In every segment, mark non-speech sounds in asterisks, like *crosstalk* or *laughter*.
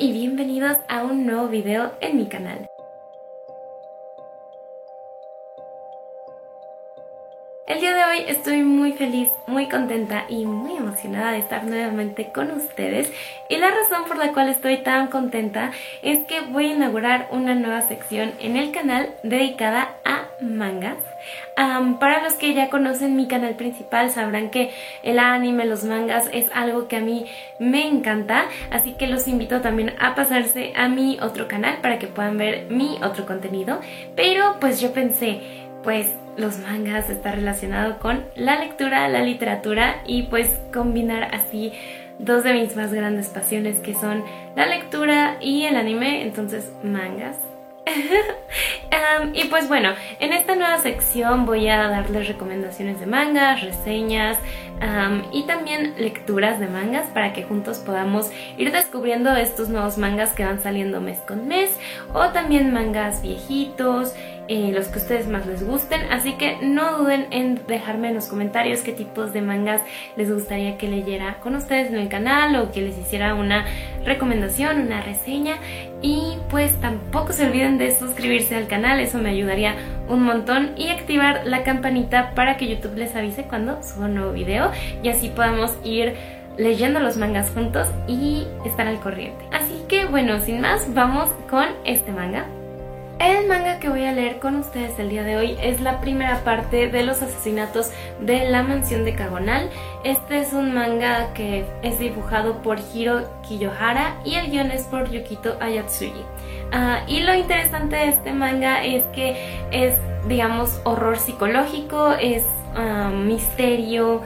y bienvenidos a un nuevo video en mi canal. El día de hoy estoy muy feliz, muy contenta y muy emocionada de estar nuevamente con ustedes y la razón por la cual estoy tan contenta es que voy a inaugurar una nueva sección en el canal dedicada a mangas. para los que ya conocen mi canal principal sabrán que el anime, los mangas es algo que a mí me encanta, así que los invito también a pasarse a mi otro canal para que puedan ver mi otro contenido. Pero pues yo pensé, pues los mangas está relacionado con la lectura, la literatura y pues combinar así dos de mis más grandes pasiones que son la lectura y el anime, entonces mangas. *laughs* y pues bueno, en esta nueva sección voy a darles recomendaciones de mangas, reseñas y también lecturas de mangas para que juntos podamos ir descubriendo estos nuevos mangas que van saliendo mes con mes o también mangas viejitos eh, los que ustedes más les gusten. Así que no duden en dejarme en los comentarios qué tipos de mangas les gustaría que leyera con ustedes en el canal o que les hiciera una recomendación, una reseña. Y pues tampoco se olviden de suscribirse al canal, eso me ayudaría un montón. Y activar la campanita para que YouTube les avise cuando suba un nuevo video y así podamos ir leyendo los mangas juntos y estar al corriente. Así que bueno, sin más, vamos con este manga. El manga que voy a leer con ustedes el día de hoy es la primera parte de los asesinatos de la mansión de Kagonal. Este es un manga que es dibujado por Hiro Kiyohara y el guion es por Yukito Ayatsuji. Ah, y lo interesante de este manga es que es, digamos, horror psicológico, es ah, misterio,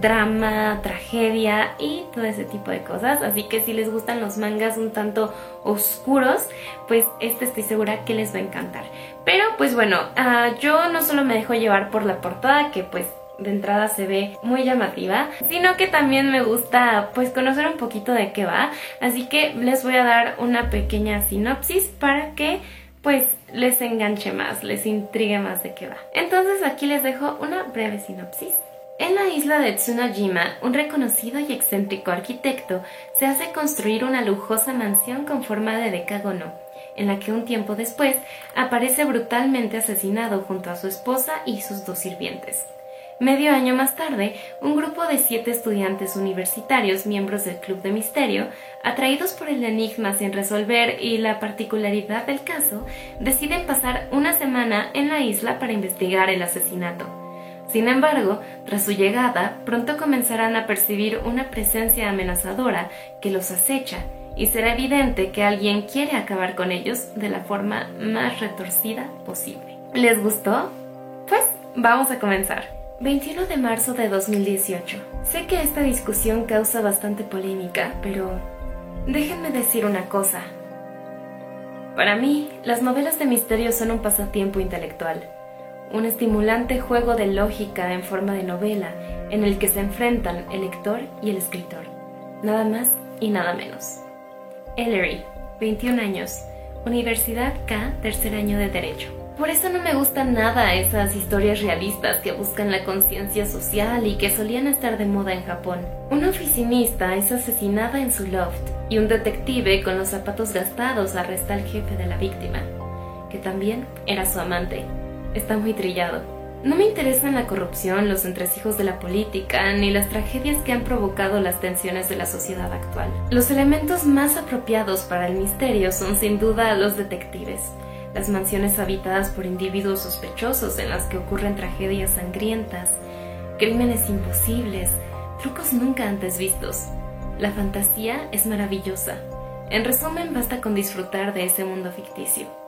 drama, tragedia y todo ese tipo de cosas. Así que si les gustan los mangas un tanto oscuros, pues este estoy segura que les va a encantar. Pero pues bueno, ah, yo no solo me dejo llevar por la portada, que pues de entrada se ve muy llamativa, sino que también me gusta pues conocer un poquito de qué va, así que les voy a dar una pequeña sinopsis para que pues les enganche más, les intrigue más de qué va. Entonces aquí les dejo una breve sinopsis. En la isla de Tsunojima, un reconocido y excéntrico arquitecto se hace construir una lujosa mansión con forma de decagono, en la que un tiempo después aparece brutalmente asesinado junto a su esposa y sus dos sirvientes. Medio año más tarde, un grupo de siete estudiantes universitarios miembros del Club de Misterio, atraídos por el enigma sin resolver y la particularidad del caso, deciden pasar una semana en la isla para investigar el asesinato. Sin embargo, tras su llegada, pronto comenzarán a percibir una presencia amenazadora que los acecha y será evidente que alguien quiere acabar con ellos de la forma más retorcida posible. ¿Les gustó? Pues vamos a comenzar. 21 de marzo de 2018. Sé que esta discusión causa bastante polémica, pero déjenme decir una cosa. Para mí, las novelas de misterio son un pasatiempo intelectual un estimulante juego de lógica en forma de novela en el que se enfrentan el lector y el escritor, nada más y nada menos. Ellery, 21 años, Universidad K, tercer año de Derecho. Por eso no me gustan nada esas historias realistas que buscan la conciencia social y que solían estar de moda en Japón. Una oficinista es asesinada en su loft y un detective con los zapatos gastados arresta al jefe de la víctima, que también era su amante está muy trillado. No me interesan la corrupción, los entresijos de la política, ni las tragedias que han provocado las tensiones de la sociedad actual. Los elementos más apropiados para el misterio son sin duda los detectives, las mansiones habitadas por individuos sospechosos en las que ocurren tragedias sangrientas, crímenes imposibles, trucos nunca antes vistos. La fantasía es maravillosa. En resumen, basta con disfrutar de ese mundo ficticio.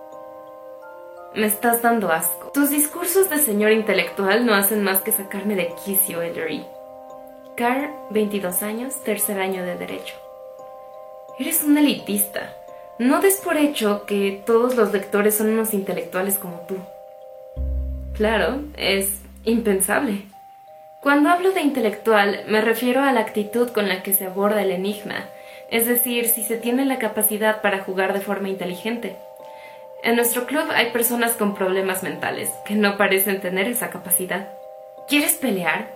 Me estás dando asco. Tus discursos de señor intelectual no hacen más que sacarme de quicio, Ellery. Carl, 22 años, tercer año de Derecho. Eres un elitista. No des por hecho que todos los lectores son unos intelectuales como tú. Claro, es impensable. Cuando hablo de intelectual, me refiero a la actitud con la que se aborda el enigma, es decir, si se tiene la capacidad para jugar de forma inteligente. En nuestro club hay personas con problemas mentales que no parecen tener esa capacidad. ¿Quieres pelear?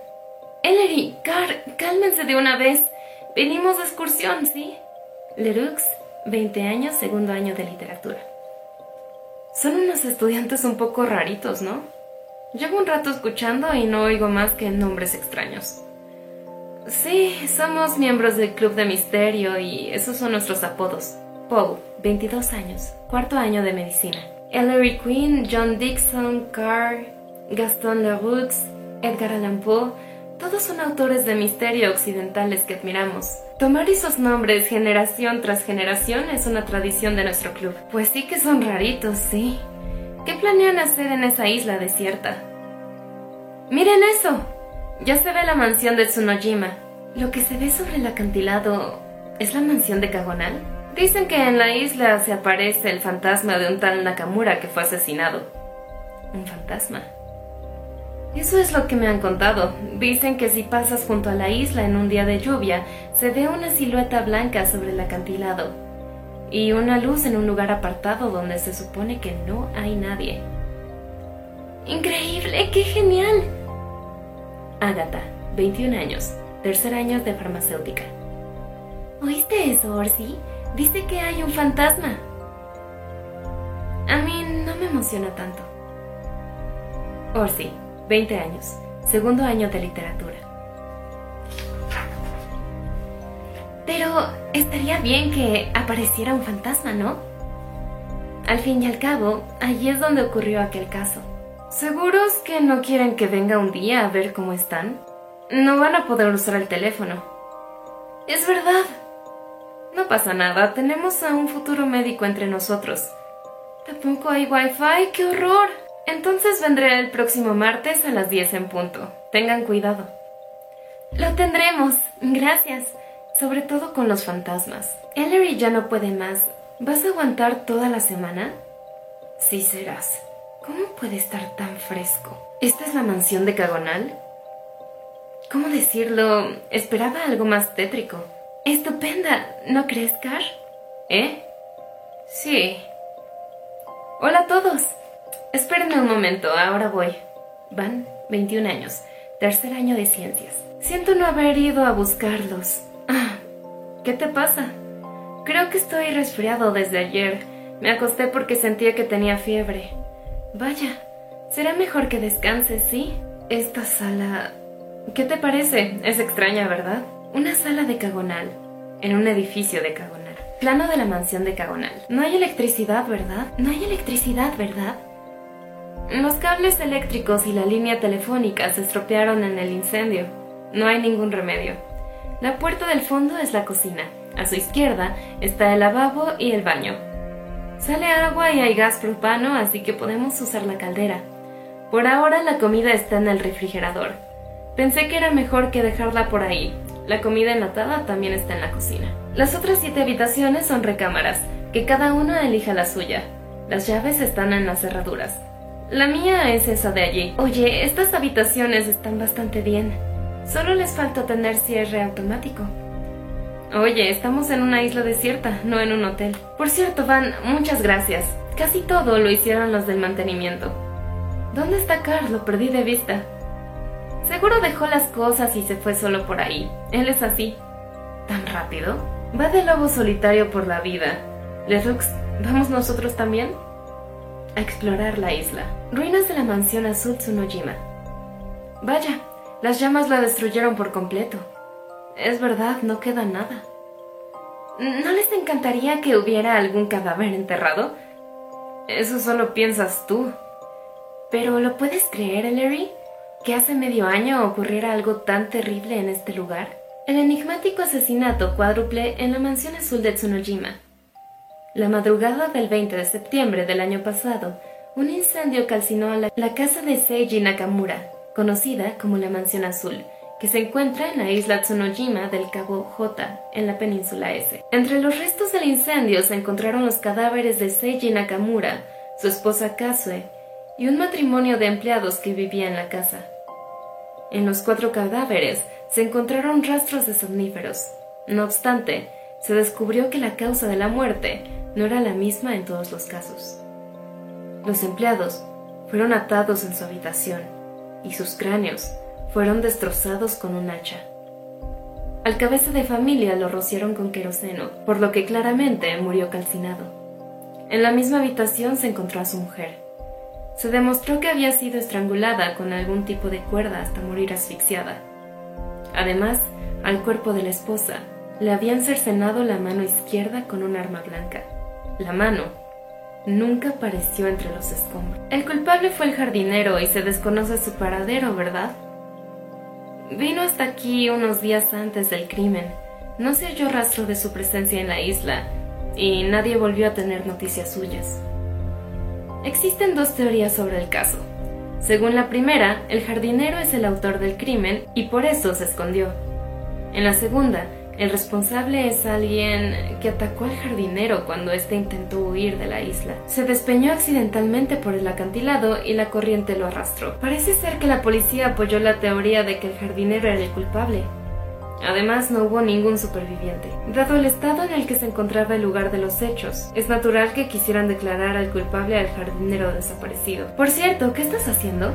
Ellery, Car, cálmense de una vez. Venimos de excursión, ¿sí? Leroux, 20 años, segundo año de literatura. Son unos estudiantes un poco raritos, ¿no? Llevo un rato escuchando y no oigo más que nombres extraños. Sí, somos miembros del Club de Misterio y esos son nuestros apodos. Paul, 22 años, cuarto año de medicina. Ellery Quinn, John Dixon, Carr, Gaston Leroux, Edgar Allan Poe, todos son autores de misterio occidentales que admiramos. Tomar esos nombres generación tras generación es una tradición de nuestro club. Pues sí que son raritos, sí. ¿Qué planean hacer en esa isla desierta? ¡Miren eso! Ya se ve la mansión de Tsunojima. Lo que se ve sobre el acantilado es la mansión de Kagonal. Dicen que en la isla se aparece el fantasma de un tal Nakamura que fue asesinado. ¿Un fantasma? Eso es lo que me han contado. Dicen que si pasas junto a la isla en un día de lluvia, se ve una silueta blanca sobre el acantilado y una luz en un lugar apartado donde se supone que no hay nadie. ¡Increíble! ¡Qué genial! Agatha, 21 años, tercer año de farmacéutica. ¿Oíste eso, Orsi? Dice que hay un fantasma. A mí no me emociona tanto. Orsi, 20 años, segundo año de literatura. Pero estaría bien que apareciera un fantasma, ¿no? Al fin y al cabo, allí es donde ocurrió aquel caso. ¿Seguros que no quieren que venga un día a ver cómo están? No van a poder usar el teléfono. Es verdad. No pasa nada, tenemos a un futuro médico entre nosotros. Tampoco hay wifi, qué horror. Entonces vendré el próximo martes a las 10 en punto. Tengan cuidado. Lo tendremos. Gracias sobre todo con los fantasmas. Ellery ya no puede más. ¿Vas a aguantar toda la semana? Sí serás. ¿Cómo puede estar tan fresco? ¿Esta es la mansión de Cagonal? ¿Cómo decirlo? Esperaba algo más tétrico. Estupenda, ¿no crees, Car? ¿Eh? Sí. Hola a todos. Espérenme un momento, ahora voy. Van 21 años, tercer año de ciencias. Siento no haber ido a buscarlos. Ah, ¿Qué te pasa? Creo que estoy resfriado desde ayer. Me acosté porque sentía que tenía fiebre. Vaya, será mejor que descanses, ¿sí? Esta sala... ¿Qué te parece? Es extraña, ¿verdad? Una sala de Cagonal, en un edificio de Cagonal. Plano de la mansión de Cagonal. No hay electricidad, ¿verdad? No hay electricidad, ¿verdad? Los cables eléctricos y la línea telefónica se estropearon en el incendio. No hay ningún remedio. La puerta del fondo es la cocina. A su izquierda está el lavabo y el baño. Sale agua y hay gas propano, así que podemos usar la caldera. Por ahora la comida está en el refrigerador. Pensé que era mejor que dejarla por ahí. La comida enlatada también está en la cocina. Las otras siete habitaciones son recámaras, que cada una elija la suya. Las llaves están en las cerraduras. La mía es esa de allí. Oye, estas habitaciones están bastante bien. Solo les falta tener cierre automático. Oye, estamos en una isla desierta, no en un hotel. Por cierto, Van, muchas gracias. Casi todo lo hicieron los del mantenimiento. ¿Dónde está Carl? Lo perdí de vista. Seguro dejó las cosas y se fue solo por ahí. Él es así. ¿Tan rápido? Va de lobo solitario por la vida. Lerux, ¿vamos nosotros también? A explorar la isla. Ruinas de la mansión azul Tsunojima. Vaya, las llamas la destruyeron por completo. Es verdad, no queda nada. ¿No les encantaría que hubiera algún cadáver enterrado? Eso solo piensas tú. Pero ¿lo puedes creer, Ellery? ¿Que hace medio año ocurriera algo tan terrible en este lugar? El enigmático asesinato cuádruple en la mansión azul de Tsunojima. La madrugada del 20 de septiembre del año pasado, un incendio calcinó la casa de Seiji Nakamura, conocida como la Mansión Azul, que se encuentra en la isla Tsunojima del Cabo J, en la península S. Entre los restos del incendio se encontraron los cadáveres de Seiji Nakamura, su esposa Kasue, y un matrimonio de empleados que vivía en la casa. En los cuatro cadáveres se encontraron rastros de somníferos. No obstante, se descubrió que la causa de la muerte no era la misma en todos los casos. Los empleados fueron atados en su habitación y sus cráneos fueron destrozados con un hacha. Al cabeza de familia lo rociaron con queroseno, por lo que claramente murió calcinado. En la misma habitación se encontró a su mujer. Se demostró que había sido estrangulada con algún tipo de cuerda hasta morir asfixiada. Además, al cuerpo de la esposa le habían cercenado la mano izquierda con un arma blanca. La mano nunca apareció entre los escombros. El culpable fue el jardinero y se desconoce su paradero, ¿verdad? Vino hasta aquí unos días antes del crimen. No se halló rastro de su presencia en la isla y nadie volvió a tener noticias suyas. Existen dos teorías sobre el caso. Según la primera, el jardinero es el autor del crimen y por eso se escondió. En la segunda, el responsable es alguien que atacó al jardinero cuando éste intentó huir de la isla. Se despeñó accidentalmente por el acantilado y la corriente lo arrastró. Parece ser que la policía apoyó la teoría de que el jardinero era el culpable. Además, no hubo ningún superviviente. Dado el estado en el que se encontraba el lugar de los hechos, es natural que quisieran declarar al culpable al jardinero desaparecido. Por cierto, ¿qué estás haciendo?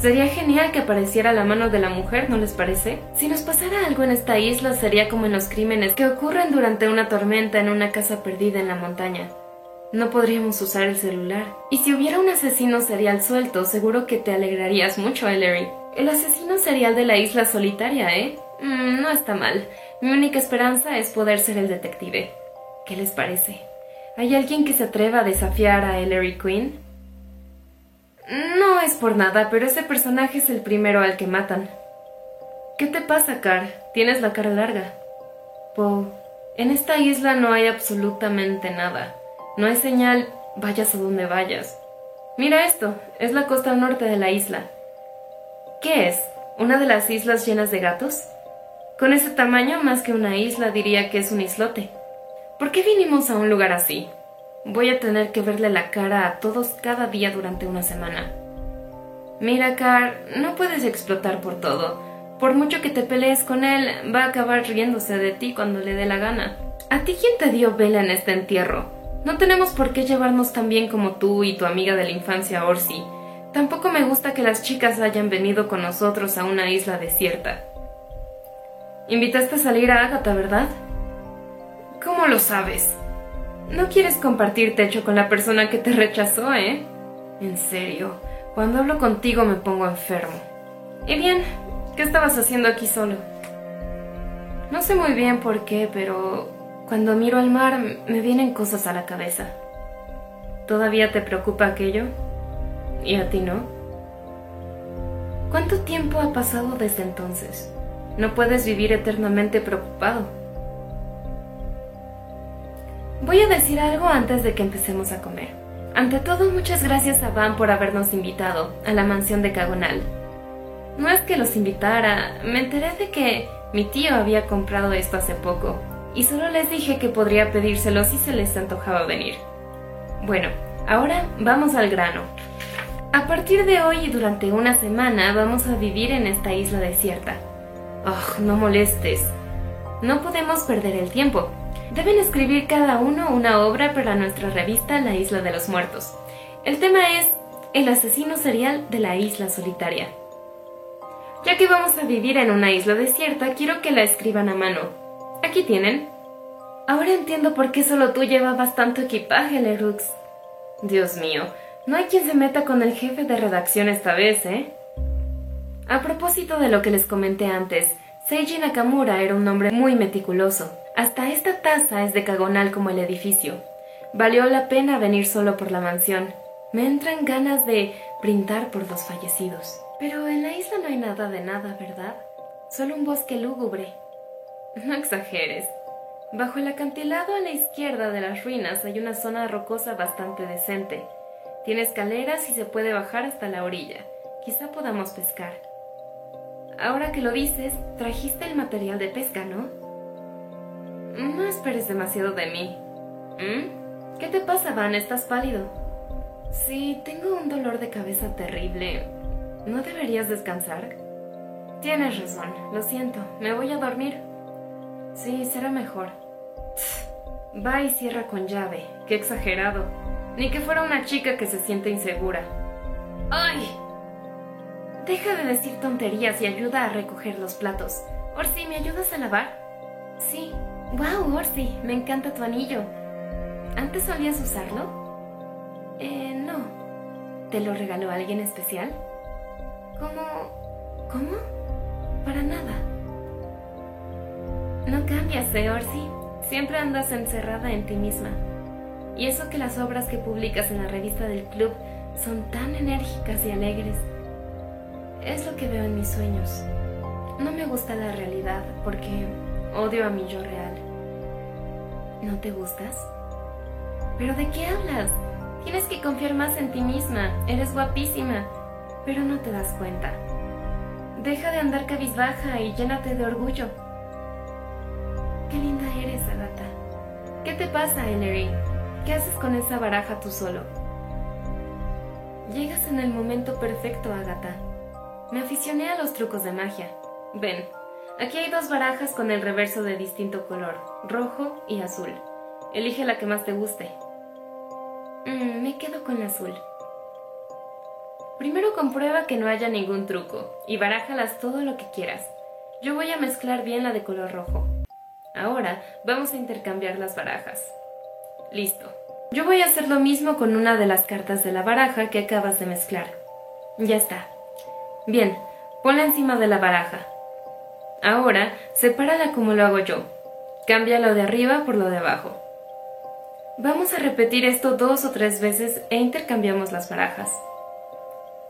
Sería genial que apareciera la mano de la mujer, ¿no les parece? Si nos pasara algo en esta isla sería como en los crímenes que ocurren durante una tormenta en una casa perdida en la montaña. No podríamos usar el celular. Y si hubiera un asesino serial suelto, seguro que te alegrarías mucho, Ellery. El asesino serial de la isla solitaria, ¿eh? Mm, no está mal. Mi única esperanza es poder ser el detective. ¿Qué les parece? ¿Hay alguien que se atreva a desafiar a Ellery Quinn? No es por nada, pero ese personaje es el primero al que matan. ¿Qué te pasa, Car? Tienes la cara larga. Poe, en esta isla no hay absolutamente nada. No hay señal, vayas a donde vayas. Mira esto, es la costa norte de la isla. ¿Qué es? ¿Una de las islas llenas de gatos? Con ese tamaño, más que una isla, diría que es un islote. ¿Por qué vinimos a un lugar así? Voy a tener que verle la cara a todos cada día durante una semana. Mira, Car, no puedes explotar por todo. Por mucho que te pelees con él, va a acabar riéndose de ti cuando le dé la gana. ¿A ti quién te dio vela en este entierro? No tenemos por qué llevarnos tan bien como tú y tu amiga de la infancia Orsi. Tampoco me gusta que las chicas hayan venido con nosotros a una isla desierta. Invitaste a salir a Agatha, ¿verdad? ¿Cómo lo sabes? No quieres compartir techo con la persona que te rechazó, ¿eh? En serio, cuando hablo contigo me pongo enfermo. Y bien, ¿qué estabas haciendo aquí solo? No sé muy bien por qué, pero cuando miro al mar me vienen cosas a la cabeza. ¿Todavía te preocupa aquello? ¿Y a ti no? ¿Cuánto tiempo ha pasado desde entonces? No puedes vivir eternamente preocupado. Voy a decir algo antes de que empecemos a comer. Ante todo, muchas gracias a Van por habernos invitado a la mansión de Cagonal. No es que los invitara, me enteré de que mi tío había comprado esto hace poco, y solo les dije que podría pedírselo si se les antojaba venir. Bueno, ahora vamos al grano. A partir de hoy y durante una semana vamos a vivir en esta isla desierta. Oh, no molestes. No podemos perder el tiempo. Deben escribir cada uno una obra para nuestra revista La Isla de los Muertos. El tema es El asesino serial de la isla solitaria. Ya que vamos a vivir en una isla desierta, quiero que la escriban a mano. Aquí tienen. Ahora entiendo por qué solo tú llevabas tanto equipaje, Lerux. Dios mío, no hay quien se meta con el jefe de redacción esta vez, ¿eh? A propósito de lo que les comenté antes, Seiji Nakamura era un hombre muy meticuloso. Hasta esta taza es decagonal como el edificio. Valió la pena venir solo por la mansión. Me entran ganas de brindar por los fallecidos. Pero en la isla no hay nada de nada, ¿verdad? Solo un bosque lúgubre. No exageres. Bajo el acantilado a la izquierda de las ruinas hay una zona rocosa bastante decente. Tiene escaleras y se puede bajar hasta la orilla. Quizá podamos pescar. Ahora que lo dices, trajiste el material de pesca, ¿no? No esperes demasiado de mí. ¿Mm? ¿Qué te pasa, Van? ¿Estás pálido? Sí, tengo un dolor de cabeza terrible. ¿No deberías descansar? Tienes razón, lo siento. Me voy a dormir. Sí, será mejor. Va y cierra con llave. Qué exagerado. Ni que fuera una chica que se siente insegura. ¡Ay! Deja de decir tonterías y ayuda a recoger los platos. Por si me ayudas a lavar. sí. ¡Wow, Orsi! Me encanta tu anillo. ¿Antes solías usarlo? Eh, no. ¿Te lo regaló alguien especial? ¿Cómo? ¿Cómo? Para nada. No cambias, ¿eh, Orsi? Siempre andas encerrada en ti misma. Y eso que las obras que publicas en la revista del club son tan enérgicas y alegres. Es lo que veo en mis sueños. No me gusta la realidad porque odio a mi yo real. ¿No te gustas? ¿Pero de qué hablas? Tienes que confiar más en ti misma. Eres guapísima, pero no te das cuenta. Deja de andar cabizbaja y llénate de orgullo. Qué linda eres, Agatha. ¿Qué te pasa, Ellery? ¿Qué haces con esa baraja tú solo? Llegas en el momento perfecto, Agatha. Me aficioné a los trucos de magia. Ven, aquí hay dos barajas con el reverso de distinto color, rojo y azul. Elige la que más te guste. Mm, me quedo con la azul. Primero comprueba que no haya ningún truco y barájalas todo lo que quieras. Yo voy a mezclar bien la de color rojo. Ahora vamos a intercambiar las barajas. Listo. Yo voy a hacer lo mismo con una de las cartas de la baraja que acabas de mezclar. Ya está. Bien, ponla encima de la baraja. Ahora, sepárala como lo hago yo. Cambia lo de arriba por lo de abajo. Vamos a repetir esto dos o tres veces e intercambiamos las barajas.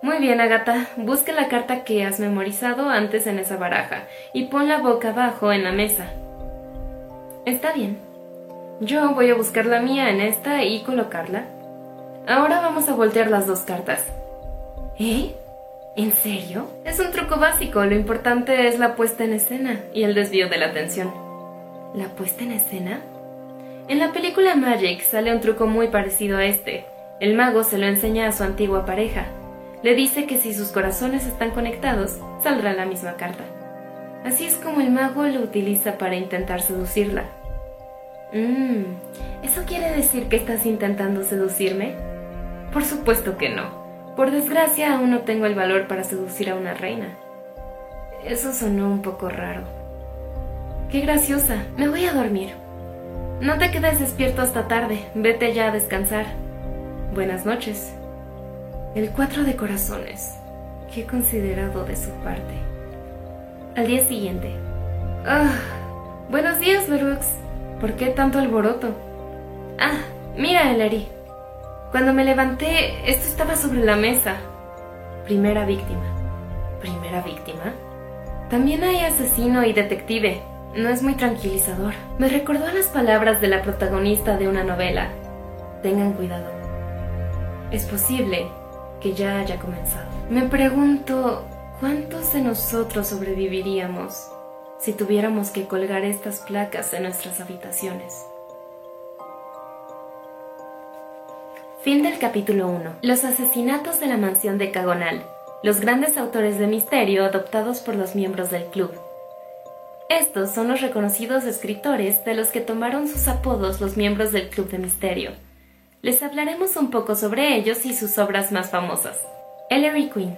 Muy bien, Agata, busque la carta que has memorizado antes en esa baraja y ponla boca abajo en la mesa. Está bien. Yo voy a buscar la mía en esta y colocarla. Ahora vamos a voltear las dos cartas. ¿Eh? ¿En serio? Es un truco básico, lo importante es la puesta en escena y el desvío de la atención. ¿La puesta en escena? En la película Magic sale un truco muy parecido a este. El mago se lo enseña a su antigua pareja. Le dice que si sus corazones están conectados, saldrá la misma carta. Así es como el mago lo utiliza para intentar seducirla. Mmm, ¿eso quiere decir que estás intentando seducirme? Por supuesto que no. Por desgracia aún no tengo el valor para seducir a una reina. Eso sonó un poco raro. Qué graciosa. Me voy a dormir. No te quedes despierto hasta tarde, vete ya a descansar. Buenas noches. El cuatro de corazones. Qué considerado de su parte. Al día siguiente. Ah, buenos días, Berux. ¿Por qué tanto alboroto? Ah, mira, Ellery. Cuando me levanté, esto estaba sobre la mesa. Primera víctima. ¿Primera víctima? También hay asesino y detective no es muy tranquilizador. Me recordó a las palabras de la protagonista de una novela. Tengan cuidado. Es posible que ya haya comenzado. Me pregunto, ¿cuántos de nosotros sobreviviríamos si tuviéramos que colgar estas placas en nuestras habitaciones? Fin del capítulo 1. Los asesinatos de la mansión de Cagonal. Los grandes autores de misterio adoptados por los miembros del club. Estos son los reconocidos escritores de los que tomaron sus apodos los miembros del Club de Misterio. Les hablaremos un poco sobre ellos y sus obras más famosas. Ellery Queen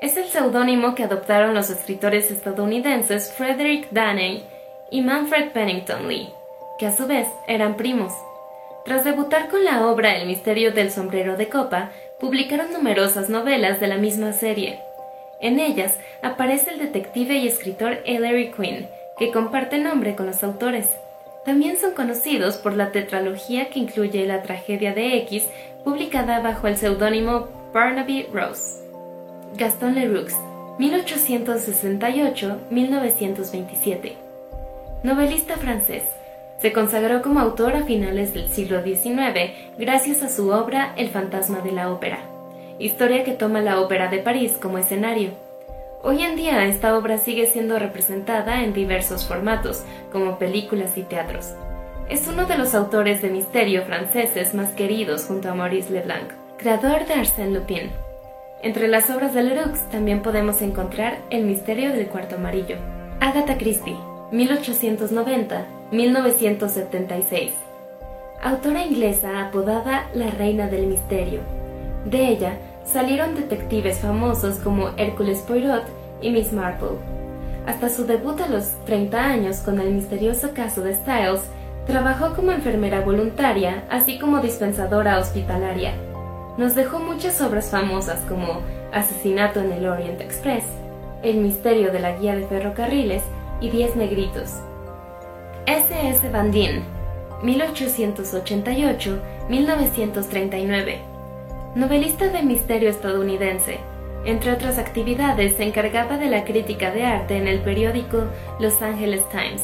es el seudónimo que adoptaron los escritores estadounidenses Frederick Danney y Manfred Pennington Lee, que a su vez eran primos. Tras debutar con la obra El misterio del sombrero de copa, publicaron numerosas novelas de la misma serie. En ellas aparece el detective y escritor Ellery Queen, que comparte nombre con los autores. También son conocidos por la tetralogía que incluye la tragedia de X, publicada bajo el seudónimo Barnaby Rose. Gaston Leroux, 1868-1927. Novelista francés. Se consagró como autor a finales del siglo XIX gracias a su obra El fantasma de la ópera, historia que toma la ópera de París como escenario. Hoy en día esta obra sigue siendo representada en diversos formatos, como películas y teatros. Es uno de los autores de misterio franceses más queridos junto a Maurice Leblanc, creador de Arsène Lupin. Entre las obras de Leroux también podemos encontrar El misterio del cuarto amarillo. Agatha Christie, 1890-1976. Autora inglesa apodada La Reina del Misterio. De ella salieron detectives famosos como Hércules Poirot y Miss Marple. Hasta su debut a los 30 años con el misterioso caso de Styles, trabajó como enfermera voluntaria, así como dispensadora hospitalaria. Nos dejó muchas obras famosas como Asesinato en el Orient Express, El misterio de la guía de ferrocarriles y Diez negritos. S.S. Van 1888-1939. Novelista de misterio estadounidense. Entre otras actividades, se encargaba de la crítica de arte en el periódico Los Angeles Times.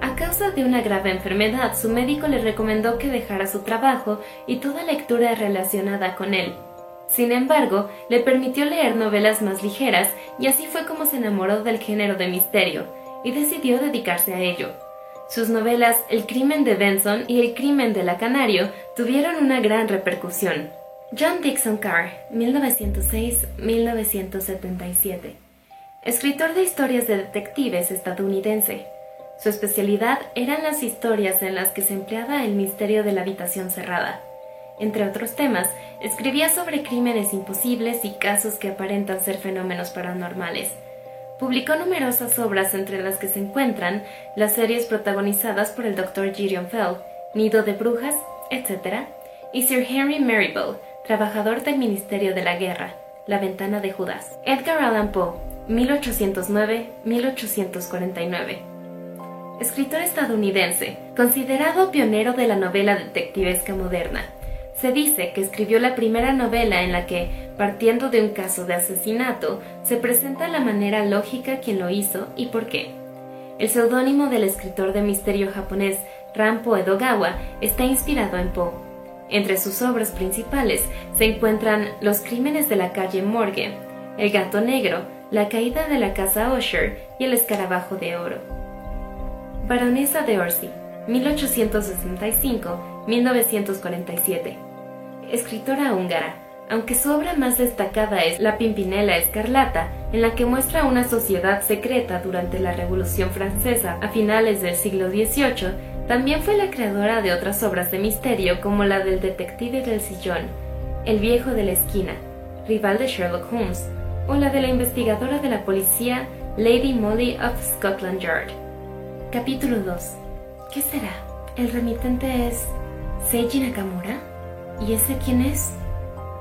A causa de una grave enfermedad, su médico le recomendó que dejara su trabajo y toda lectura relacionada con él. Sin embargo, le permitió leer novelas más ligeras y así fue como se enamoró del género de misterio y decidió dedicarse a ello. Sus novelas El crimen de Benson y El crimen de la Canario tuvieron una gran repercusión. John Dixon Carr, 1906-1977. Escritor de historias de detectives estadounidense. Su especialidad eran las historias en las que se empleaba el misterio de la habitación cerrada. Entre otros temas, escribía sobre crímenes imposibles y casos que aparentan ser fenómenos paranormales. Publicó numerosas obras entre las que se encuentran las series protagonizadas por el Dr. Gideon Fell, Nido de Brujas, etc., y Sir Henry Marybelle, trabajador del Ministerio de la Guerra, La Ventana de Judas. Edgar Allan Poe, 1809-1849. Escritor estadounidense, considerado pionero de la novela detectivesca moderna. Se dice que escribió la primera novela en la que, partiendo de un caso de asesinato, se presenta la manera lógica quien lo hizo y por qué. El seudónimo del escritor de misterio japonés Rampo Edogawa está inspirado en Poe. Entre sus obras principales se encuentran Los crímenes de la calle Morgue, El gato negro, La caída de la casa Usher y El escarabajo de oro. Baronesa de Orsi, 1865-1947. Escritora húngara, aunque su obra más destacada es La Pimpinela Escarlata, en la que muestra una sociedad secreta durante la Revolución Francesa a finales del siglo XVIII, también fue la creadora de otras obras de misterio como la del detective del sillón, El viejo de la esquina, rival de Sherlock Holmes, o la de la investigadora de la policía Lady Molly of Scotland Yard. Capítulo 2. ¿Qué será? ¿El remitente es Seiji Nakamura? ¿Y ese quién es?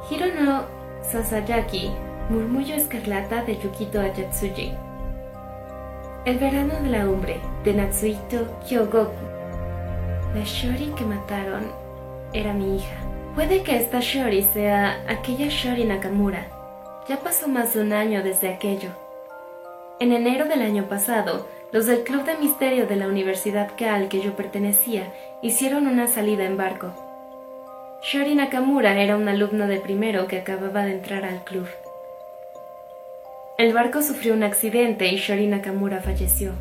Hirono Sasayaki, Murmullo Escarlata de Yukito Ayatsuji. El verano de la umbre de Natsuhito Kyogoku. La Shori que mataron era mi hija. Puede que esta Shori sea aquella Shori Nakamura. Ya pasó más de un año desde aquello. En enero del año pasado, los del Club de Misterio de la Universidad K al que yo pertenecía hicieron una salida en barco. Shori Nakamura era un alumno de primero que acababa de entrar al club. El barco sufrió un accidente y Shori Nakamura falleció.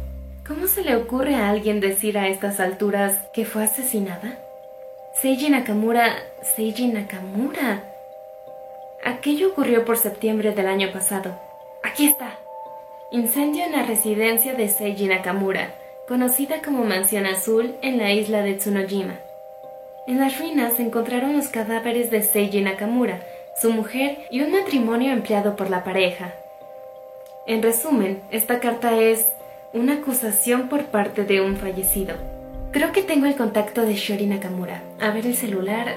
¿Cómo se le ocurre a alguien decir a estas alturas que fue asesinada? Seiji Nakamura, Seiji Nakamura. Aquello ocurrió por septiembre del año pasado. Aquí está. Incendio en la residencia de Seiji Nakamura, conocida como Mansión Azul en la isla de Tsunojima. En las ruinas se encontraron los cadáveres de Seiji Nakamura, su mujer y un matrimonio empleado por la pareja. En resumen, esta carta es una acusación por parte de un fallecido. Creo que tengo el contacto de Shori Nakamura. A ver el celular.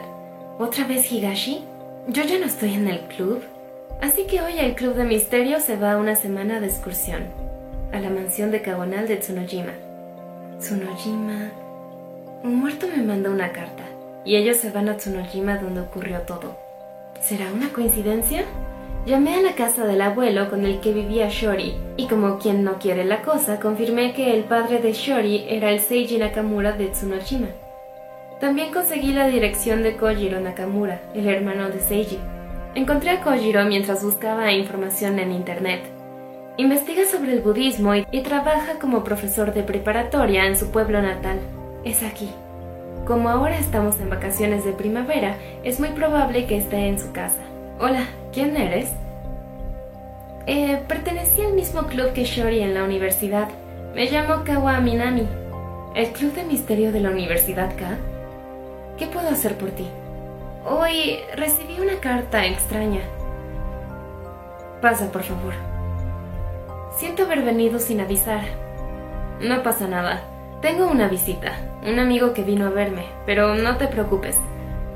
¿Otra vez Higashi? Yo ya no estoy en el club. Así que hoy el Club de Misterio se va a una semana de excursión. A la mansión de Kagonal de Tsunojima. Tsunojima... Un muerto me mandó una carta. Y ellos se van a Tsunojima donde ocurrió todo. ¿Será una coincidencia? Llamé a la casa del abuelo con el que vivía Shori, y como quien no quiere la cosa, confirmé que el padre de Shori era el Seiji Nakamura de Tsunoshima. También conseguí la dirección de Kojiro Nakamura, el hermano de Seiji. Encontré a Kojiro mientras buscaba información en internet. Investiga sobre el budismo y, y trabaja como profesor de preparatoria en su pueblo natal. Es aquí. Como ahora estamos en vacaciones de primavera, es muy probable que esté en su casa. Hola, ¿quién eres? Eh, pertenecí al mismo club que Shori en la universidad. Me llamo Kawa Minami. ¿El club de misterio de la Universidad K? ¿Qué puedo hacer por ti? Hoy recibí una carta extraña. Pasa, por favor. Siento haber venido sin avisar. No pasa nada. Tengo una visita, un amigo que vino a verme, pero no te preocupes.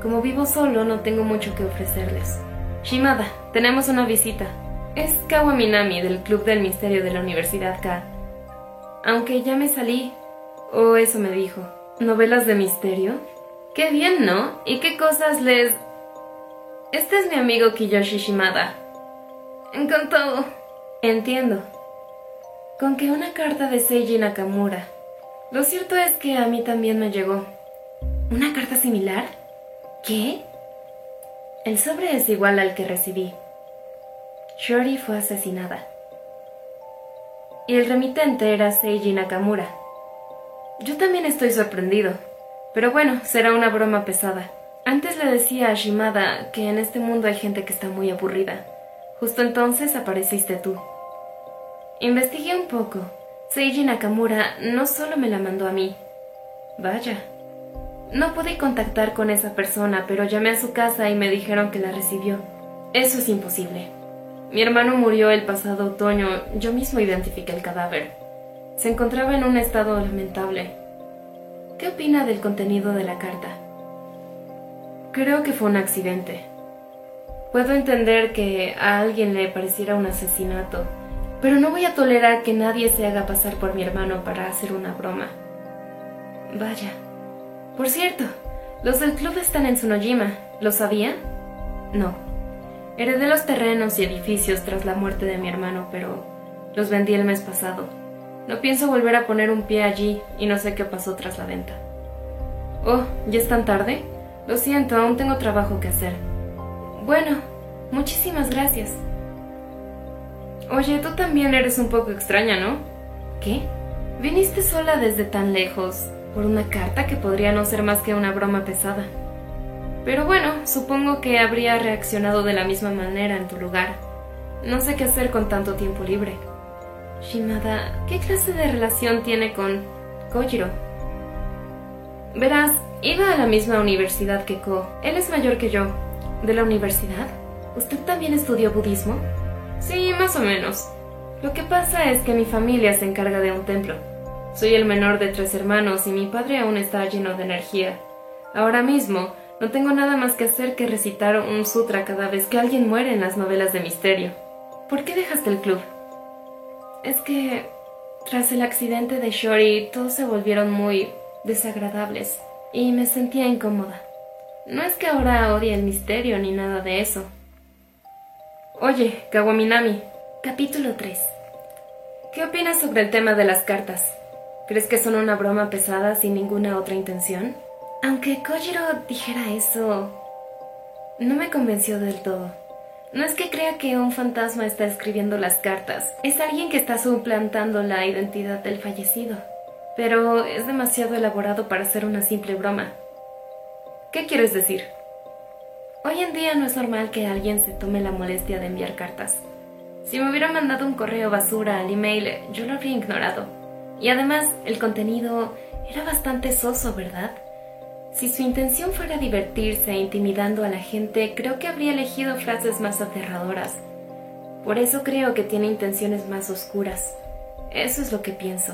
Como vivo solo, no tengo mucho que ofrecerles. Shimada, tenemos una visita. Es Kawaminami del Club del Misterio de la Universidad K. Aunque ya me salí, o eso me dijo. ¿Novelas de misterio? Qué bien, ¿no? ¿Y qué cosas les... Este es mi amigo Kiyoshi Shimada. Encantado. Entiendo. Con que una carta de Seiji Nakamura. Lo cierto es que a mí también me llegó. ¿Una carta similar? ¿Qué? El sobre es igual al que recibí. Shori fue asesinada. Y el remitente era Seiji Nakamura. Yo también estoy sorprendido. Pero bueno, será una broma pesada. Antes le decía a Shimada que en este mundo hay gente que está muy aburrida. Justo entonces apareciste tú. Investigué un poco. Seiji Nakamura no solo me la mandó a mí. Vaya. No pude contactar con esa persona, pero llamé a su casa y me dijeron que la recibió. Eso es imposible. Mi hermano murió el pasado otoño. Yo mismo identifiqué el cadáver. Se encontraba en un estado lamentable. ¿Qué opina del contenido de la carta? Creo que fue un accidente. Puedo entender que a alguien le pareciera un asesinato, pero no voy a tolerar que nadie se haga pasar por mi hermano para hacer una broma. Vaya. Por cierto, los del club están en Tsunojima. ¿Lo sabía? No. Heredé los terrenos y edificios tras la muerte de mi hermano, pero los vendí el mes pasado. No pienso volver a poner un pie allí y no sé qué pasó tras la venta. Oh, ¿ya es tan tarde? Lo siento, aún tengo trabajo que hacer. Bueno, muchísimas gracias. Oye, tú también eres un poco extraña, ¿no? ¿Qué? Viniste sola desde tan lejos, por una carta que podría no ser más que una broma pesada. Pero bueno, supongo que habría reaccionado de la misma manera en tu lugar. No sé qué hacer con tanto tiempo libre. Shimada, ¿qué clase de relación tiene con Kojiro? Verás, iba a la misma universidad que Ko. Él es mayor que yo. ¿De la universidad? ¿Usted también estudió budismo? Sí, más o menos. Lo que pasa es que mi familia se encarga de un templo. Soy el menor de tres hermanos y mi padre aún está lleno de energía. Ahora mismo, no tengo nada más que hacer que recitar un sutra cada vez que alguien muere en las novelas de misterio. ¿Por qué dejaste el club? Es que tras el accidente de Shori, todos se volvieron muy desagradables y me sentía incómoda. No es que ahora odie el misterio ni nada de eso. Oye, Kawaminami. Capítulo 3. ¿Qué opinas sobre el tema de las cartas? ¿Crees que son una broma pesada sin ninguna otra intención? Aunque Kojiro dijera eso, no me convenció del todo. No es que crea que un fantasma está escribiendo las cartas, es alguien que está suplantando la identidad del fallecido pero es demasiado elaborado para ser una simple broma. ¿Qué quieres decir? Hoy en día no es normal que alguien se tome la molestia de enviar cartas. Si me hubiera mandado un correo basura al email, yo lo habría ignorado. Y además, el contenido era bastante soso, ¿verdad? Si su intención fuera divertirse intimidando a la gente, creo que habría elegido frases más aterradoras. Por eso creo que tiene intenciones más oscuras. Eso es lo que pienso.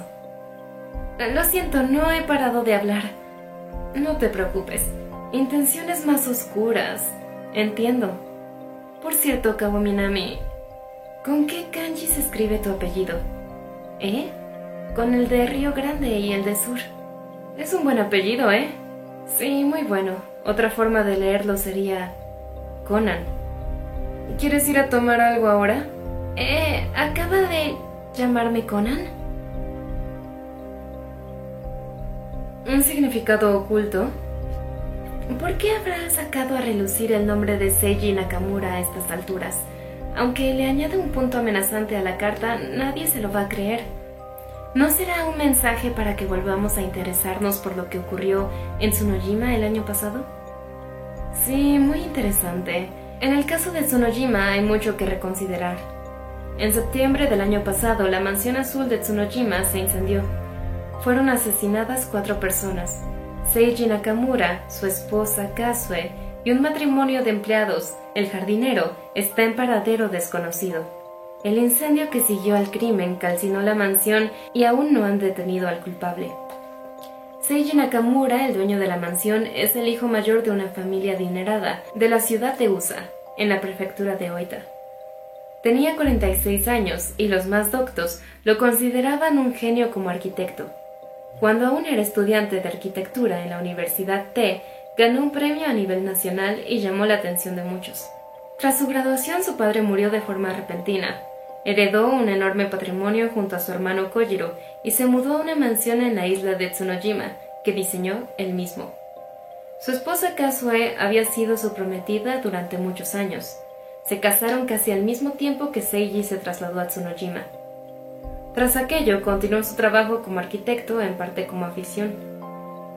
Lo siento, no he parado de hablar. No te preocupes. Intenciones más oscuras. Entiendo. Por cierto, Kawaminami, ¿con qué kanji se escribe tu apellido? ¿Eh? Con el de Río Grande y el de Sur. Es un buen apellido, ¿eh? Sí, muy bueno. Otra forma de leerlo sería Conan. ¿Quieres ir a tomar algo ahora? Eh, ¿acaba de llamarme Conan? ¿Un significado oculto? ¿Por qué habrá sacado a relucir el nombre de Seiji Nakamura a estas alturas? Aunque le añade un punto amenazante a la carta, nadie se lo va a creer. ¿No será un mensaje para que volvamos a interesarnos por lo que ocurrió en Tsunojima el año pasado? Sí, muy interesante. En el caso de Tsunojima hay mucho que reconsiderar. En septiembre del año pasado, la mansión azul de Tsunojima se incendió fueron asesinadas cuatro personas. Seiji Nakamura, su esposa Kasue y un matrimonio de empleados, el jardinero, está en paradero desconocido. El incendio que siguió al crimen calcinó la mansión y aún no han detenido al culpable. Seiji Nakamura, el dueño de la mansión, es el hijo mayor de una familia adinerada de la ciudad de Usa, en la prefectura de Oita. Tenía 46 años y los más doctos lo consideraban un genio como arquitecto. Cuando aún era estudiante de arquitectura en la Universidad T, ganó un premio a nivel nacional y llamó la atención de muchos. Tras su graduación su padre murió de forma repentina. Heredó un enorme patrimonio junto a su hermano Kojiro y se mudó a una mansión en la isla de Tsunojima, que diseñó él mismo. Su esposa Kasue había sido su prometida durante muchos años. Se casaron casi al mismo tiempo que Seiji se trasladó a Tsunojima. Tras aquello, continuó su trabajo como arquitecto, en parte como afición.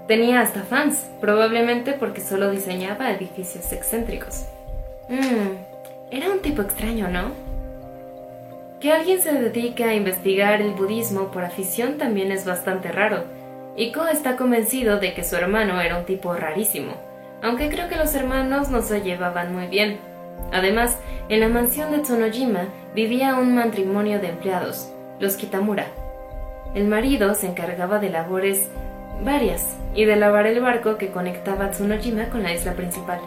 Tenía hasta fans, probablemente porque solo diseñaba edificios excéntricos. Mmm, era un tipo extraño, ¿no? Que alguien se dedique a investigar el budismo por afición también es bastante raro. Iko está convencido de que su hermano era un tipo rarísimo, aunque creo que los hermanos no se llevaban muy bien. Además, en la mansión de Tsunojima vivía un matrimonio de empleados, los Kitamura. El marido se encargaba de labores varias y de lavar el barco que conectaba Tsunojima con la isla principal.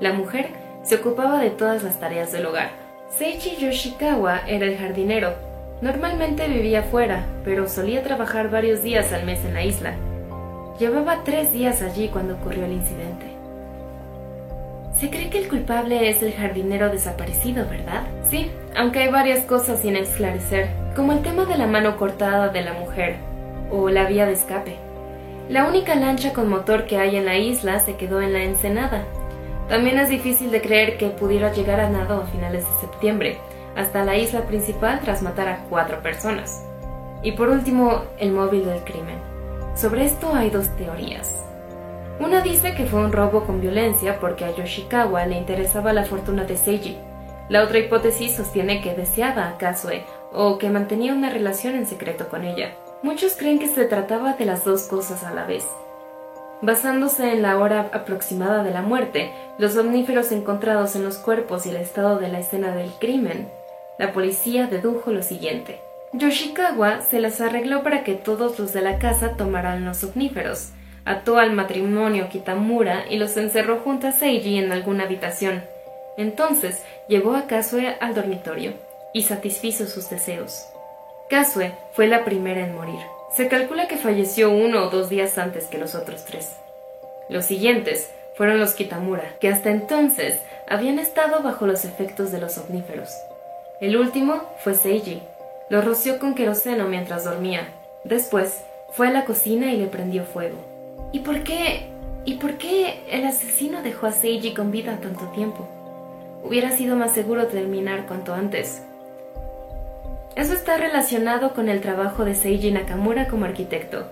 La mujer se ocupaba de todas las tareas del hogar. Seichi Yoshikawa era el jardinero. Normalmente vivía fuera, pero solía trabajar varios días al mes en la isla. Llevaba tres días allí cuando ocurrió el incidente. Se cree que el culpable es el jardinero desaparecido, ¿verdad? Sí, aunque hay varias cosas sin esclarecer, como el tema de la mano cortada de la mujer o la vía de escape. La única lancha con motor que hay en la isla se quedó en la ensenada. También es difícil de creer que pudiera llegar a nado a finales de septiembre, hasta la isla principal tras matar a cuatro personas. Y por último, el móvil del crimen. Sobre esto hay dos teorías. Una dice que fue un robo con violencia porque a Yoshikawa le interesaba la fortuna de Seiji. La otra hipótesis sostiene que deseaba a Kasue o que mantenía una relación en secreto con ella. Muchos creen que se trataba de las dos cosas a la vez. Basándose en la hora aproximada de la muerte, los omníferos encontrados en los cuerpos y el estado de la escena del crimen, la policía dedujo lo siguiente. Yoshikawa se las arregló para que todos los de la casa tomaran los omníferos, ató al matrimonio Kitamura y los encerró junto a Seiji en alguna habitación. Entonces llevó a Kasue al dormitorio y satisfizo sus deseos. Kasue fue la primera en morir. Se calcula que falleció uno o dos días antes que los otros tres. Los siguientes fueron los Kitamura, que hasta entonces habían estado bajo los efectos de los omníferos. El último fue Seiji. Lo roció con queroseno mientras dormía. Después fue a la cocina y le prendió fuego. ¿Y por qué? ¿Y por qué el asesino dejó a Seiji con vida tanto tiempo? Hubiera sido más seguro terminar cuanto antes. Eso está relacionado con el trabajo de Seiji Nakamura como arquitecto.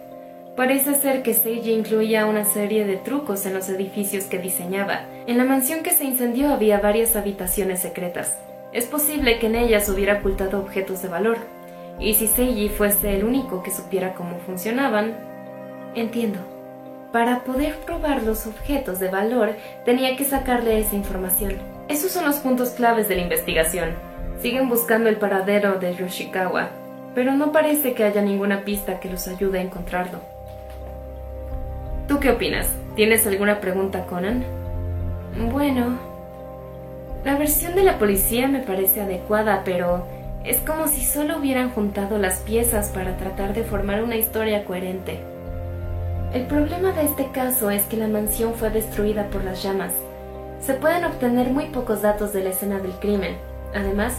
Parece ser que Seiji incluía una serie de trucos en los edificios que diseñaba. En la mansión que se incendió había varias habitaciones secretas. Es posible que en ellas hubiera ocultado objetos de valor. Y si Seiji fuese el único que supiera cómo funcionaban... Entiendo. Para poder probar los objetos de valor, tenía que sacarle esa información. Esos son los puntos claves de la investigación. Siguen buscando el paradero de Yoshikawa, pero no parece que haya ninguna pista que los ayude a encontrarlo. ¿Tú qué opinas? ¿Tienes alguna pregunta, Conan? Bueno, la versión de la policía me parece adecuada, pero es como si solo hubieran juntado las piezas para tratar de formar una historia coherente. El problema de este caso es que la mansión fue destruida por las llamas. Se pueden obtener muy pocos datos de la escena del crimen. Además,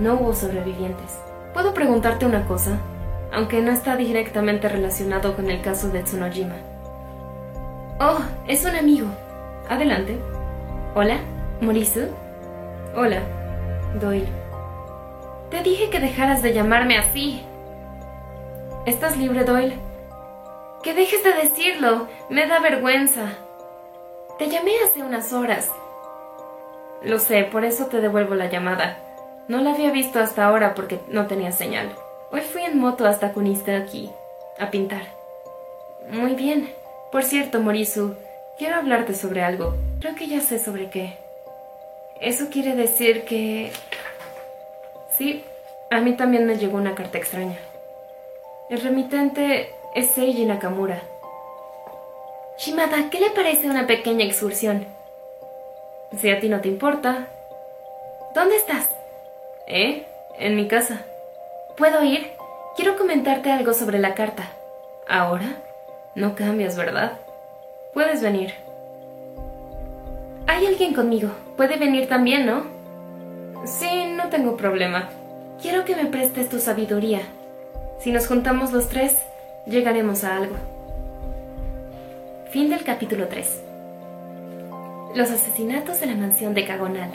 no hubo sobrevivientes. ¿Puedo preguntarte una cosa? Aunque no está directamente relacionado con el caso de Tsunojima. Oh, es un amigo. Adelante. Hola, Morisu. Hola, Doyle. Te dije que dejaras de llamarme así. ¿Estás libre, Doyle? Que dejes de decirlo. Me da vergüenza. Te llamé hace unas horas. Lo sé, por eso te devuelvo la llamada. No la había visto hasta ahora porque no tenía señal. Hoy fui en moto hasta aquí, a pintar. Muy bien. Por cierto, Morisu, quiero hablarte sobre algo. Creo que ya sé sobre qué. Eso quiere decir que... Sí, A mí también me llegó una carta extraña. El remitente es Seiji Nakamura. Shimada, ¿qué le parece una pequeña excursión? Si a ti no te importa. ¿Dónde estás? ¿Eh? En mi casa. ¿Puedo ir? Quiero comentarte algo sobre la carta. ¿Ahora? No cambias, ¿verdad? Puedes venir. Hay alguien conmigo. Puede venir también, ¿no? Sí, no tengo problema. Quiero que me prestes tu sabiduría. Si nos juntamos los tres, llegaremos a algo. Fin del capítulo 3. Los asesinatos de la mansión de Cagonal.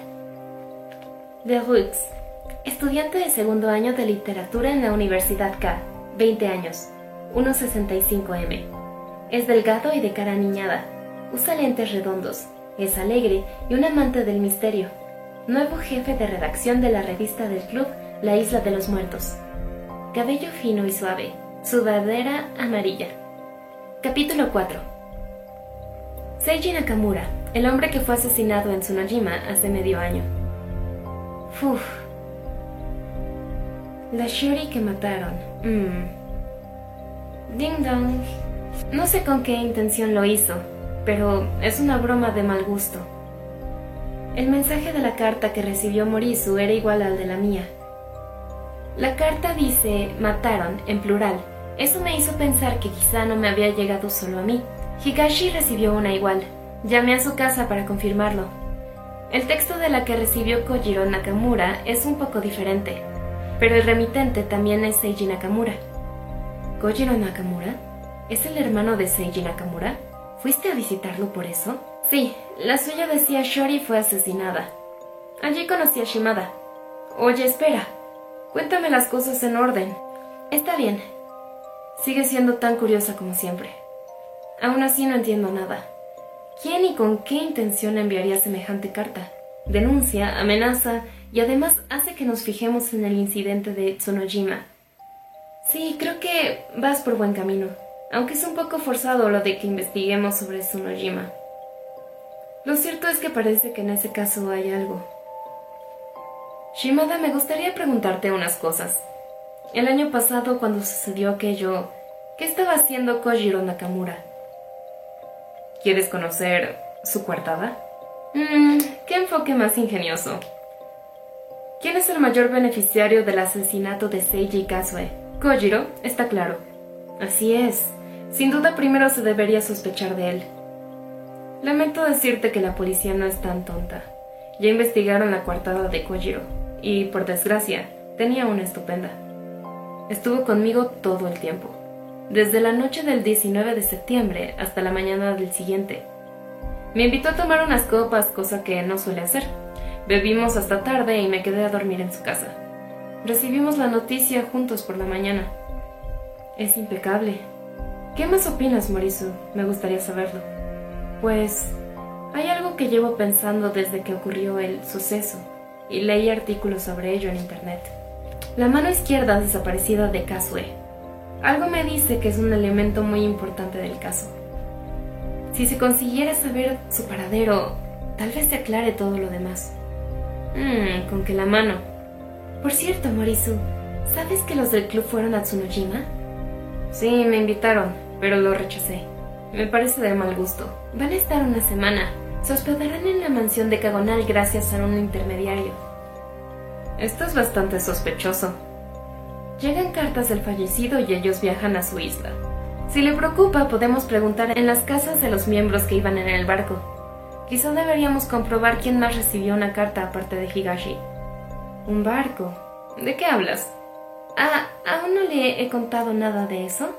De Rux, estudiante de segundo año de literatura en la Universidad K, 20 años, 1,65m. Es delgado y de cara niñada. Usa lentes redondos, es alegre y un amante del misterio. Nuevo jefe de redacción de la revista del club La Isla de los Muertos. Cabello fino y suave, sudadera amarilla. Capítulo 4 Seiji Nakamura, el hombre que fue asesinado en Tsunojima hace medio año. Uf. La Shuri que mataron. Mmm. Ding dong. No sé con qué intención lo hizo, pero es una broma de mal gusto. El mensaje de la carta que recibió Morisu era igual al de la mía. La carta dice mataron en plural. Eso me hizo pensar que quizá no me había llegado solo a mí. Higashi recibió una igual. Llamé a su casa para confirmarlo. El texto de la que recibió Kojiro Nakamura es un poco diferente, pero el remitente también es Seiji Nakamura. ¿Kojiro Nakamura? ¿Es el hermano de Seiji Nakamura? ¿Fuiste a visitarlo por eso? Sí, la suya decía Shori fue asesinada. Allí conocí a Shimada. Oye, espera. Cuéntame las cosas en orden. Está bien. Sigue siendo tan curiosa como siempre. Aún así no entiendo nada. ¿Quién y con qué intención enviaría semejante carta? Denuncia, amenaza y además hace que nos fijemos en el incidente de Tsunojima. Sí, creo que vas por buen camino, aunque es un poco forzado lo de que investiguemos sobre Tsunojima. Lo cierto es que parece que en ese caso hay algo. Shimada, me gustaría preguntarte unas cosas. El año pasado, cuando sucedió aquello, ¿qué estaba haciendo Kojiro Nakamura? ¿Quieres conocer su coartada? Mmm, qué enfoque más ingenioso. ¿Quién es el mayor beneficiario del asesinato de Seiji Kasue? Kojiro, está claro. Así es. Sin duda primero se debería sospechar de él. Lamento decirte que la policía no es tan tonta. Ya investigaron la coartada de Kojiro y, por desgracia, tenía una estupenda. Estuvo conmigo todo el tiempo, desde la noche del 19 de septiembre hasta la mañana del siguiente. Me invitó a tomar unas copas, cosa que no suele hacer. Bebimos hasta tarde y me quedé a dormir en su casa. Recibimos la noticia juntos por la mañana. Es impecable. ¿Qué más opinas, Morisu? Me gustaría saberlo. Pues hay algo que llevo pensando desde que ocurrió el suceso y leí artículos sobre ello en Internet. La mano izquierda desaparecida de Kasue. Algo me dice que es un elemento muy importante del caso. Si se consiguiera saber su paradero, tal vez se aclare todo lo demás. Mmm, con que la mano. Por cierto, Morisu, ¿sabes que los del club fueron a Tsunojima? Sí, me invitaron, pero lo rechacé. Me parece de mal gusto. Van a estar una semana, se hospedarán en la mansión de Cagonal gracias a un intermediario. Esto es bastante sospechoso. Llegan cartas del fallecido y ellos viajan a su isla. Si le preocupa, podemos preguntar en las casas de los miembros que iban en el barco. Quizá deberíamos comprobar quién más recibió una carta aparte de Higashi. ¿Un barco? ¿De qué hablas? Ah, ¿aún no le he contado nada de eso?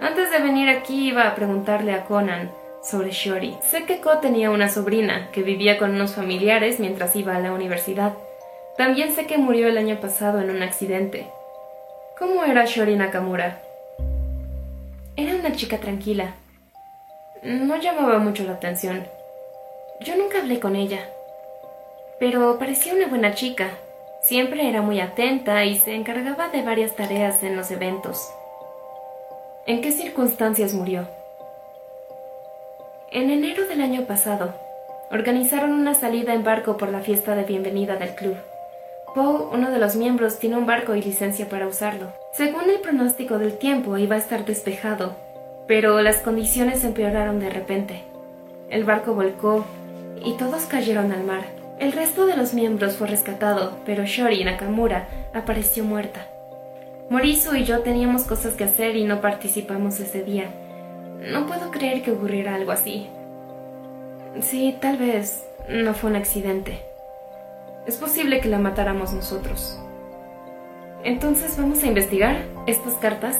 Antes de venir aquí iba a preguntarle a Conan sobre Shori. Sé que Ko tenía una sobrina que vivía con unos familiares mientras iba a la universidad. También sé que murió el año pasado en un accidente. ¿Cómo era Shori Nakamura? Era una chica tranquila. No llamaba mucho la atención. Yo nunca hablé con ella. Pero parecía una buena chica. Siempre era muy atenta y se encargaba de varias tareas en los eventos. ¿En qué circunstancias murió? En enero del año pasado, organizaron una salida en barco por la fiesta de bienvenida del club. Poe, uno de los miembros, tiene un barco y licencia para usarlo. Según el pronóstico del tiempo, iba a estar despejado, pero las condiciones empeoraron de repente. El barco volcó y todos cayeron al mar. El resto de los miembros fue rescatado, pero Shori Nakamura apareció muerta. Morisu y yo teníamos cosas que hacer y no participamos ese día. No puedo creer que ocurriera algo así. Sí, tal vez no fue un accidente. Es posible que la matáramos nosotros. Entonces, ¿vamos a investigar estas cartas?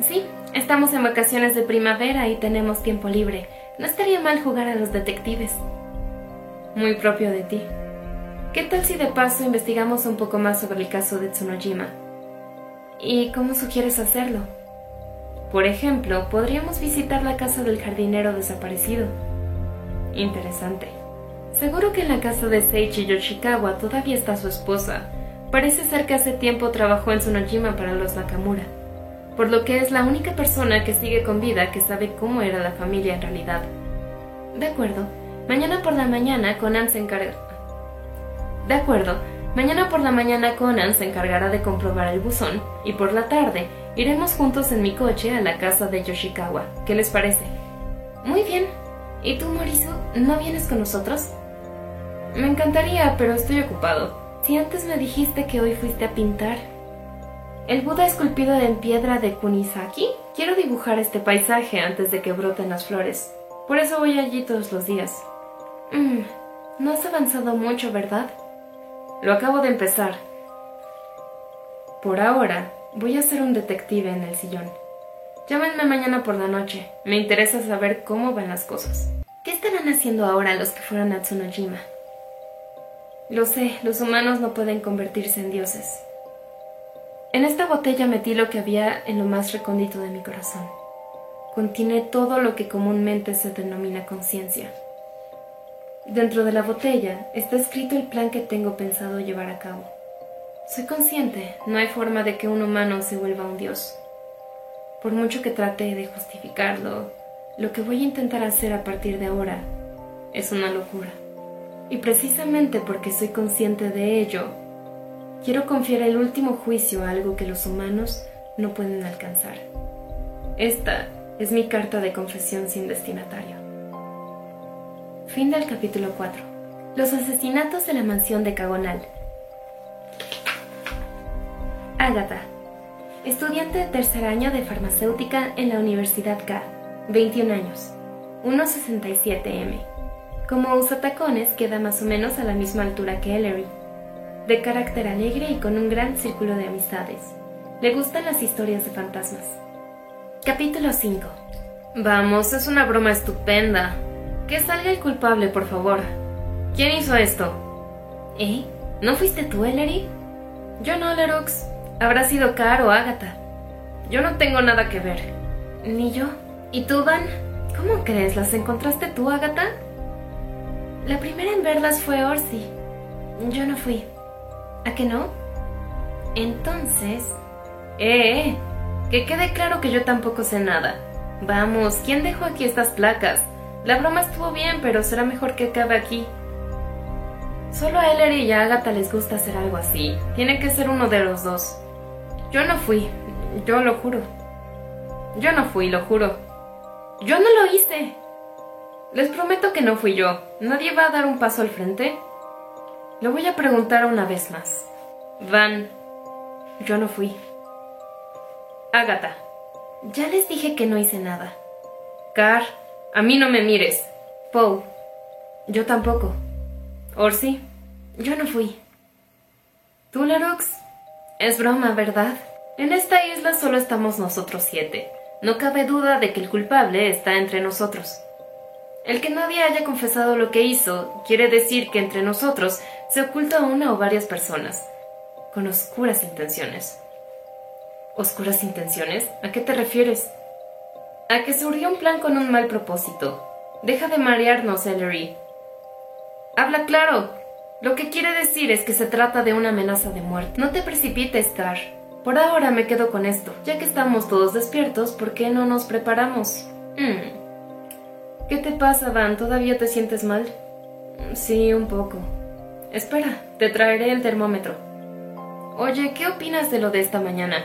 Sí, estamos en vacaciones de primavera y tenemos tiempo libre. No estaría mal jugar a los detectives. Muy propio de ti. ¿Qué tal si de paso investigamos un poco más sobre el caso de Tsunojima? ¿Y cómo sugieres hacerlo? Por ejemplo, podríamos visitar la casa del jardinero desaparecido. Interesante. Seguro que en la casa de Seichi Yoshikawa todavía está su esposa. Parece ser que hace tiempo trabajó en Tsunojima para los Nakamura, por lo que es la única persona que sigue con vida que sabe cómo era la familia en realidad. De acuerdo, mañana por la mañana Conan se encarga. De acuerdo, mañana por la mañana Conan se encargará de comprobar el buzón y por la tarde iremos juntos en mi coche a la casa de Yoshikawa. ¿Qué les parece? Muy bien. ¿Y tú, Morisu, no vienes con nosotros? Me encantaría, pero estoy ocupado. Si antes me dijiste que hoy fuiste a pintar. El Buda esculpido en piedra de Kunisaki. Quiero dibujar este paisaje antes de que broten las flores. Por eso voy allí todos los días. Mm, no has avanzado mucho, ¿verdad? Lo acabo de empezar. Por ahora, voy a ser un detective en el sillón. Llámenme mañana por la noche. Me interesa saber cómo van las cosas. ¿Qué estarán haciendo ahora los que fueron a Tsunojima? Lo sé, los humanos no pueden convertirse en dioses. En esta botella metí lo que había en lo más recóndito de mi corazón. Contiene todo lo que comúnmente se denomina conciencia. Dentro de la botella está escrito el plan que tengo pensado llevar a cabo. Soy consciente, no hay forma de que un humano se vuelva un dios. Por mucho que trate de justificarlo, lo que voy a intentar hacer a partir de ahora es una locura. Y precisamente porque soy consciente de ello, quiero confiar el último juicio a algo que los humanos no pueden alcanzar. Esta es mi carta de confesión sin destinatario. Fin del capítulo 4. Los asesinatos de la mansión de Cagonal. Agatha, estudiante de tercer año de farmacéutica en la Universidad K, 21 años, 1,67 m. Como usa tacones, queda más o menos a la misma altura que Ellery. De carácter alegre y con un gran círculo de amistades. Le gustan las historias de fantasmas. Capítulo 5. Vamos, es una broma estupenda. Que salga el culpable, por favor. ¿Quién hizo esto? ¿Eh? ¿No fuiste tú, Ellery? Yo no, Lerox. Habrá sido Car o Agatha. Yo no tengo nada que ver. Ni yo. ¿Y tú, Van? ¿Cómo crees? ¿Las encontraste tú, Agatha? La primera en verlas fue Orsi. Yo no fui. ¿A qué no? Entonces... ¡Eh! Que quede claro que yo tampoco sé nada. Vamos, ¿quién dejó aquí estas placas? La broma estuvo bien, pero será mejor que acabe aquí. Solo a Ellery y a Agatha les gusta hacer algo así. Tiene que ser uno de los dos. Yo no fui, yo lo juro. Yo no fui, lo juro. Yo no lo hice. Les prometo que no fui yo. ¿Nadie va a dar un paso al frente? Lo voy a preguntar una vez más. Van, yo no fui. Agatha, ya les dije que no hice nada. Car, a mí no me mires. Poe, yo tampoco. Orsi, yo no fui. ¿Tú, Lerox? Es broma, ¿verdad? En esta isla solo estamos nosotros siete. No cabe duda de que el culpable está entre nosotros. El que nadie haya confesado lo que hizo quiere decir que entre nosotros se oculta una o varias personas, con oscuras intenciones. ¿Oscuras intenciones? ¿A qué te refieres? A que surgió un plan con un mal propósito. Deja de marearnos, Ellery. Habla claro. Lo que quiere decir es que se trata de una amenaza de muerte. No te precipites, Car. Por ahora me quedo con esto. Ya que estamos todos despiertos, ¿por qué no nos preparamos? Hmm. ¿Qué te pasa, Van? ¿Todavía te sientes mal? Sí, un poco. Espera, te traeré el termómetro. Oye, ¿qué opinas de lo de esta mañana?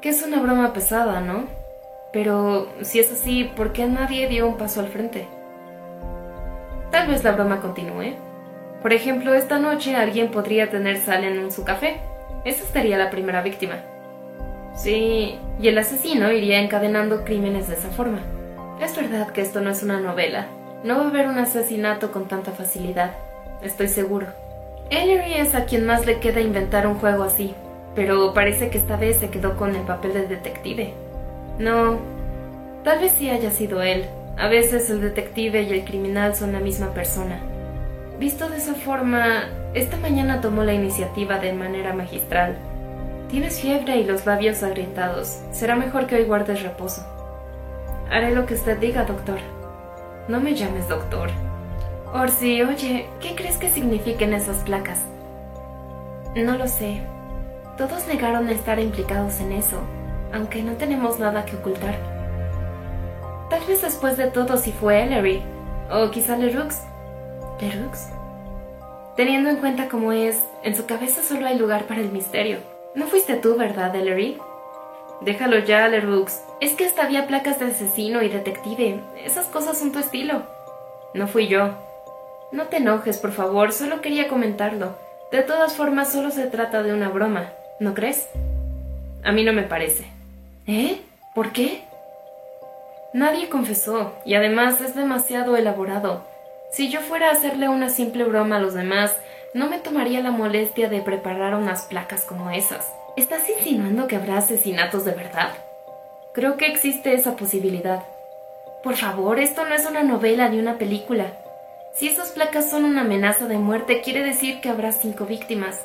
Que es una broma pesada, ¿no? Pero si es así, ¿por qué nadie dio un paso al frente? Tal vez la broma continúe. Por ejemplo, esta noche alguien podría tener sal en su café. Esa sería la primera víctima. Sí, y el asesino iría encadenando crímenes de esa forma. Es verdad que esto no es una novela. No va a haber un asesinato con tanta facilidad. Estoy seguro. Ellery es a quien más le queda inventar un juego así, pero parece que esta vez se quedó con el papel de detective. No, tal vez sí haya sido él. A veces el detective y el criminal son la misma persona. Visto de esa forma, esta mañana tomó la iniciativa de manera magistral. Tienes fiebre y los labios agrietados. Será mejor que hoy guardes reposo. Haré lo que usted diga, doctor. No me llames doctor. Orsi, oye, ¿qué crees que signifiquen esas placas? No lo sé. Todos negaron estar implicados en eso, aunque no tenemos nada que ocultar. Tal vez después de todo si fue Ellery, o quizá Leroux. ¿Leroux? Teniendo en cuenta cómo es, en su cabeza solo hay lugar para el misterio. No fuiste tú, ¿verdad, Ellery? Déjalo ya, Leroux. Es que hasta había placas de asesino y detective. Esas cosas son tu estilo. No fui yo. No te enojes, por favor, solo quería comentarlo. De todas formas, solo se trata de una broma, ¿no crees? A mí no me parece. ¿Eh? ¿Por qué? Nadie confesó, y además es demasiado elaborado. Si yo fuera a hacerle una simple broma a los demás, no me tomaría la molestia de preparar unas placas como esas. ¿Estás insinuando que habrá asesinatos de verdad? Creo que existe esa posibilidad. Por favor, esto no es una novela ni una película. Si esas placas son una amenaza de muerte, quiere decir que habrá cinco víctimas.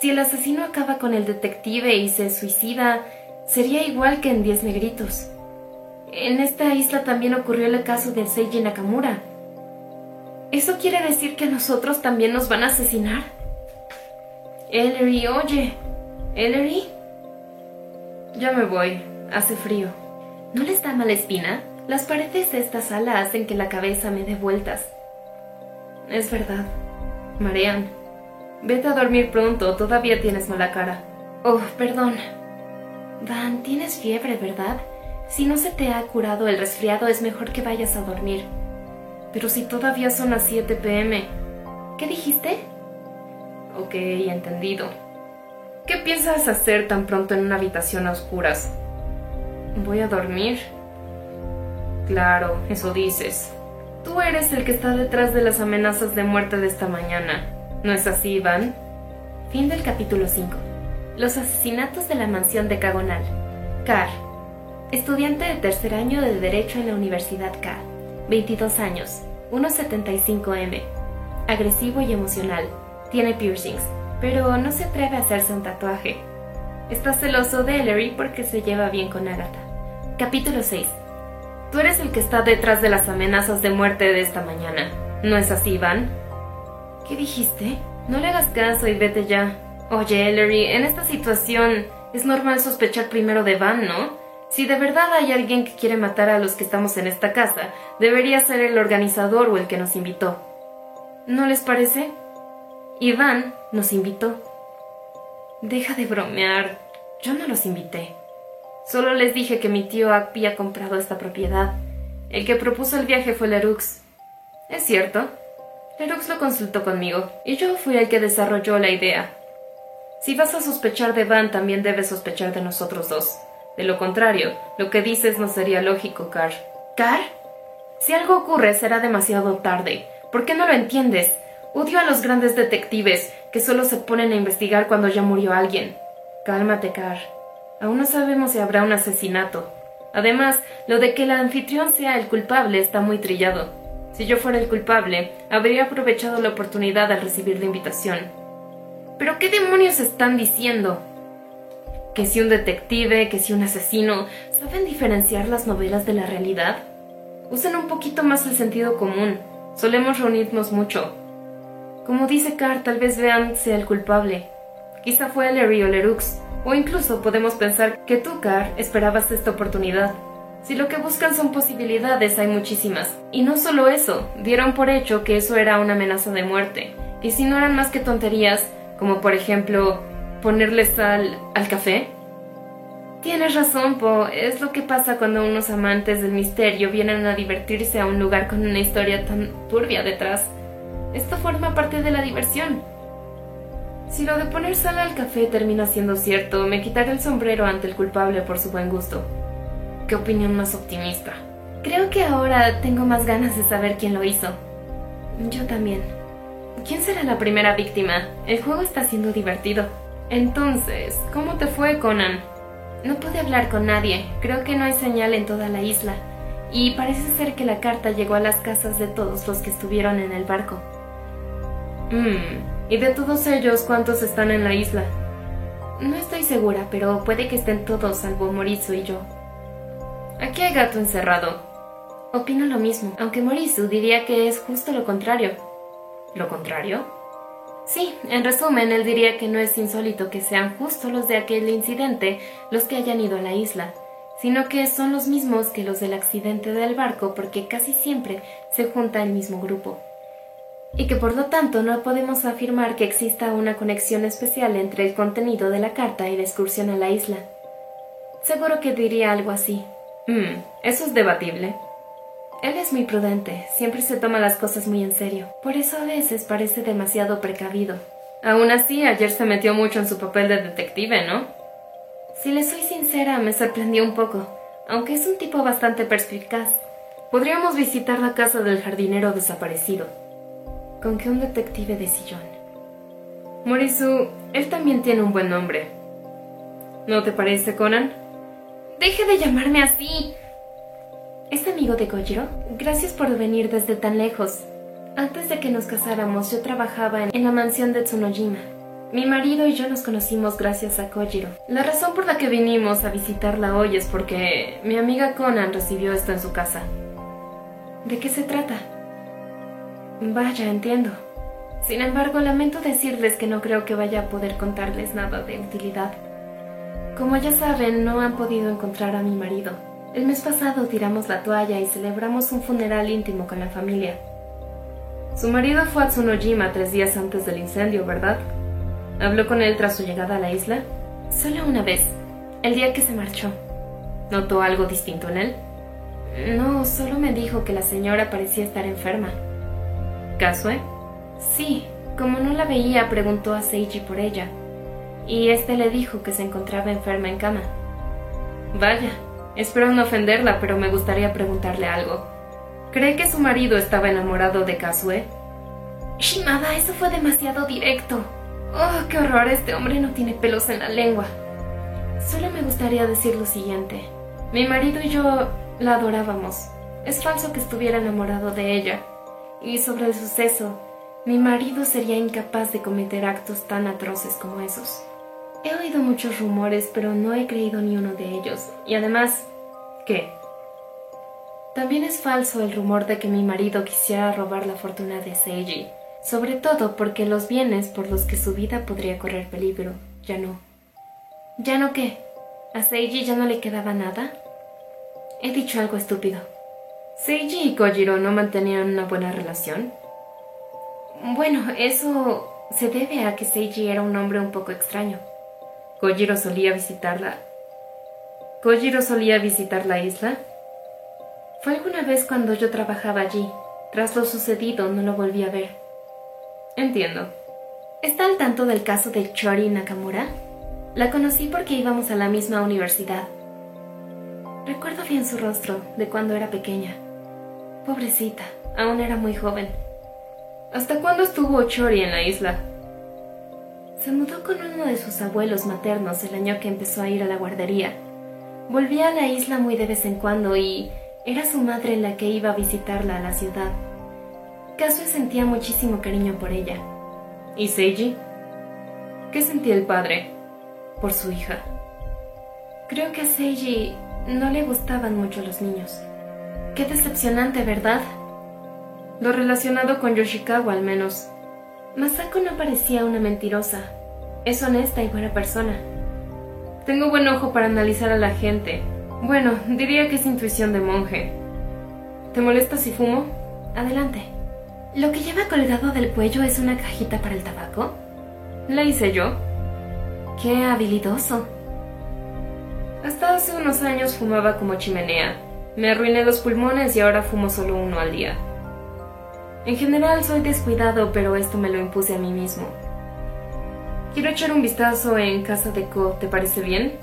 Si el asesino acaba con el detective y se suicida, sería igual que en Diez Negritos. En esta isla también ocurrió el caso de Seiji Nakamura. ¿Eso quiere decir que nosotros también nos van a asesinar? Ellery, oye. Ellery. Ya me voy. Hace frío. ¿No les da mala espina? Las paredes de esta sala hacen que la cabeza me dé vueltas. Es verdad. Marean. Vete a dormir pronto, todavía tienes mala cara. Oh, perdón. Van, tienes fiebre, ¿verdad? Si no se te ha curado el resfriado, es mejor que vayas a dormir. Pero si todavía son las 7 pm. ¿Qué dijiste? Ok, entendido. ¿Qué piensas hacer tan pronto en una habitación a oscuras? Voy a dormir. Claro, eso dices. Tú eres el que está detrás de las amenazas de muerte de esta mañana. ¿No es así, Iván? Fin del capítulo 5. Los asesinatos de la mansión de Cagonal. Carr. Estudiante de tercer año de Derecho en la Universidad K. 22 años. 1,75 m. Agresivo y emocional. Tiene piercings, pero no se atreve a hacerse un tatuaje. Está celoso de Ellery porque se lleva bien con Agatha. Capítulo 6. Tú eres el que está detrás de las amenazas de muerte de esta mañana. ¿No es así, Van? ¿Qué dijiste? No le hagas caso y vete ya. Oye, Ellery, en esta situación es normal sospechar primero de Van, ¿no? Si de verdad hay alguien que quiere matar a los que estamos en esta casa, debería ser el organizador o el que nos invitó. ¿No les parece? Iván nos invitó. Deja de bromear. Yo no los invité. Solo les dije que mi tío había comprado esta propiedad. El que propuso el viaje fue Leroux. Es cierto. Leroux lo consultó conmigo, y yo fui el que desarrolló la idea. Si vas a sospechar de Van, también debes sospechar de nosotros dos. De lo contrario, lo que dices no sería lógico, Carr. ¿Carr? Si algo ocurre, será demasiado tarde. ¿Por qué no lo entiendes? Odio a los grandes detectives que solo se ponen a investigar cuando ya murió alguien. Cálmate, Carr. Aún no sabemos si habrá un asesinato. Además, lo de que el anfitrión sea el culpable está muy trillado. Si yo fuera el culpable, habría aprovechado la oportunidad al recibir la invitación. ¿Pero qué demonios están diciendo? ¿Que si un detective, que si un asesino, saben diferenciar las novelas de la realidad? Usen un poquito más el sentido común. Solemos reunirnos mucho. Como dice Carr, tal vez vean sea el culpable. Quizá fue Larry o Leroux. O incluso podemos pensar que tú, Carr, esperabas esta oportunidad. Si lo que buscan son posibilidades, hay muchísimas. Y no solo eso, dieron por hecho que eso era una amenaza de muerte, ¿Y si no eran más que tonterías, como por ejemplo ponerle sal al café? Tienes razón, Po. Es lo que pasa cuando unos amantes del misterio vienen a divertirse a un lugar con una historia tan turbia detrás. Esto forma parte de la diversión. Si lo de poner sal al café termina siendo cierto, me quitaré el sombrero ante el culpable por su buen gusto. Qué opinión más optimista. Creo que ahora tengo más ganas de saber quién lo hizo. Yo también. ¿Quién será la primera víctima? El juego está siendo divertido. Entonces, ¿cómo te fue, Conan? No pude hablar con nadie. Creo que no hay señal en toda la isla. Y parece ser que la carta llegó a las casas de todos los que estuvieron en el barco. Mmm. ¿Y de todos ellos cuántos están en la isla? No estoy segura, pero puede que estén todos salvo Morizu y yo. Aquí hay gato encerrado. Opino lo mismo, aunque Morizu diría que es justo lo contrario. ¿Lo contrario? Sí, en resumen, él diría que no es insólito que sean justo los de aquel incidente los que hayan ido a la isla, sino que son los mismos que los del accidente del barco porque casi siempre se junta el mismo grupo. Y que por lo tanto no podemos afirmar que exista una conexión especial entre el contenido de la carta y la excursión a la isla. Seguro que diría algo así. Hmm, eso es debatible. Él es muy prudente, siempre se toma las cosas muy en serio. Por eso a veces parece demasiado precavido. Aún así, ayer se metió mucho en su papel de detective, ¿no? Si le soy sincera, me sorprendió un poco, aunque es un tipo bastante perspicaz. Podríamos visitar la casa del jardinero desaparecido. Con que un detective de sillón. Morisu, él también tiene un buen nombre. ¿No te parece, Conan? Deje de llamarme así. ¿Es amigo de Kojiro? Gracias por venir desde tan lejos. Antes de que nos casáramos, yo trabajaba en la mansión de Tsunojima. Mi marido y yo nos conocimos gracias a Kojiro. La razón por la que vinimos a visitarla hoy es porque mi amiga Conan recibió esto en su casa. ¿De qué se trata? Vaya, entiendo. Sin embargo, lamento decirles que no creo que vaya a poder contarles nada de utilidad. Como ya saben, no han podido encontrar a mi marido. El mes pasado tiramos la toalla y celebramos un funeral íntimo con la familia. Su marido fue a Tsunojima tres días antes del incendio, ¿verdad? ¿Habló con él tras su llegada a la isla? Solo una vez, el día que se marchó. ¿Notó algo distinto en él? No, solo me dijo que la señora parecía estar enferma. ¿Casue? Sí, como no la veía, preguntó a Seiji por ella, y este le dijo que se encontraba enferma en cama. Vaya, Espero no ofenderla, pero me gustaría preguntarle algo. ¿Cree que su marido estaba enamorado de Kazue? Shimada, eso fue demasiado directo. Oh, qué horror, este hombre no tiene pelos en la lengua. Solo me gustaría decir lo siguiente. Mi marido y yo la adorábamos. Es falso que estuviera enamorado de ella. Y sobre el suceso, mi marido sería incapaz de cometer actos tan atroces como esos. He oído muchos rumores, pero no he creído ni uno de ellos. Y además, ¿qué? También es falso el rumor de que mi marido quisiera robar la fortuna de Seiji, sobre todo porque los bienes por los que su vida podría correr peligro, ya no. ¿Ya no qué? ¿A Seiji ya no le quedaba nada? He dicho algo estúpido. ¿Seiji y Kojiro no mantenían una buena relación? Bueno, eso se debe a que Seiji era un hombre un poco extraño. Kojiro solía visitarla. ¿Kojiro solía visitar la isla? Fue alguna vez cuando yo trabajaba allí. Tras lo sucedido no lo volví a ver. Entiendo. ¿Está al tanto del caso de Chori Nakamura? La conocí porque íbamos a la misma universidad. Recuerdo bien su rostro de cuando era pequeña. Pobrecita, aún era muy joven. ¿Hasta cuándo estuvo Chori en la isla? Se mudó con uno de sus abuelos maternos el año que empezó a ir a la guardería. Volvía a la isla muy de vez en cuando y era su madre la que iba a visitarla a la ciudad. Kasue sentía muchísimo cariño por ella. ¿Y Seiji? ¿Qué sentía el padre por su hija? Creo que a Seiji no le gustaban mucho los niños. Qué decepcionante, ¿verdad? Lo relacionado con Yoshikawa al menos. Masako no parecía una mentirosa. Es honesta y buena persona. Tengo buen ojo para analizar a la gente. Bueno, diría que es intuición de monje. ¿Te molesta si fumo? Adelante. ¿Lo que lleva colgado del cuello es una cajita para el tabaco? La hice yo. ¡Qué habilidoso! Hasta hace unos años fumaba como chimenea. Me arruiné los pulmones y ahora fumo solo uno al día. En general soy descuidado, pero esto me lo impuse a mí mismo. Quiero echar un vistazo en casa de Ko, ¿te parece bien?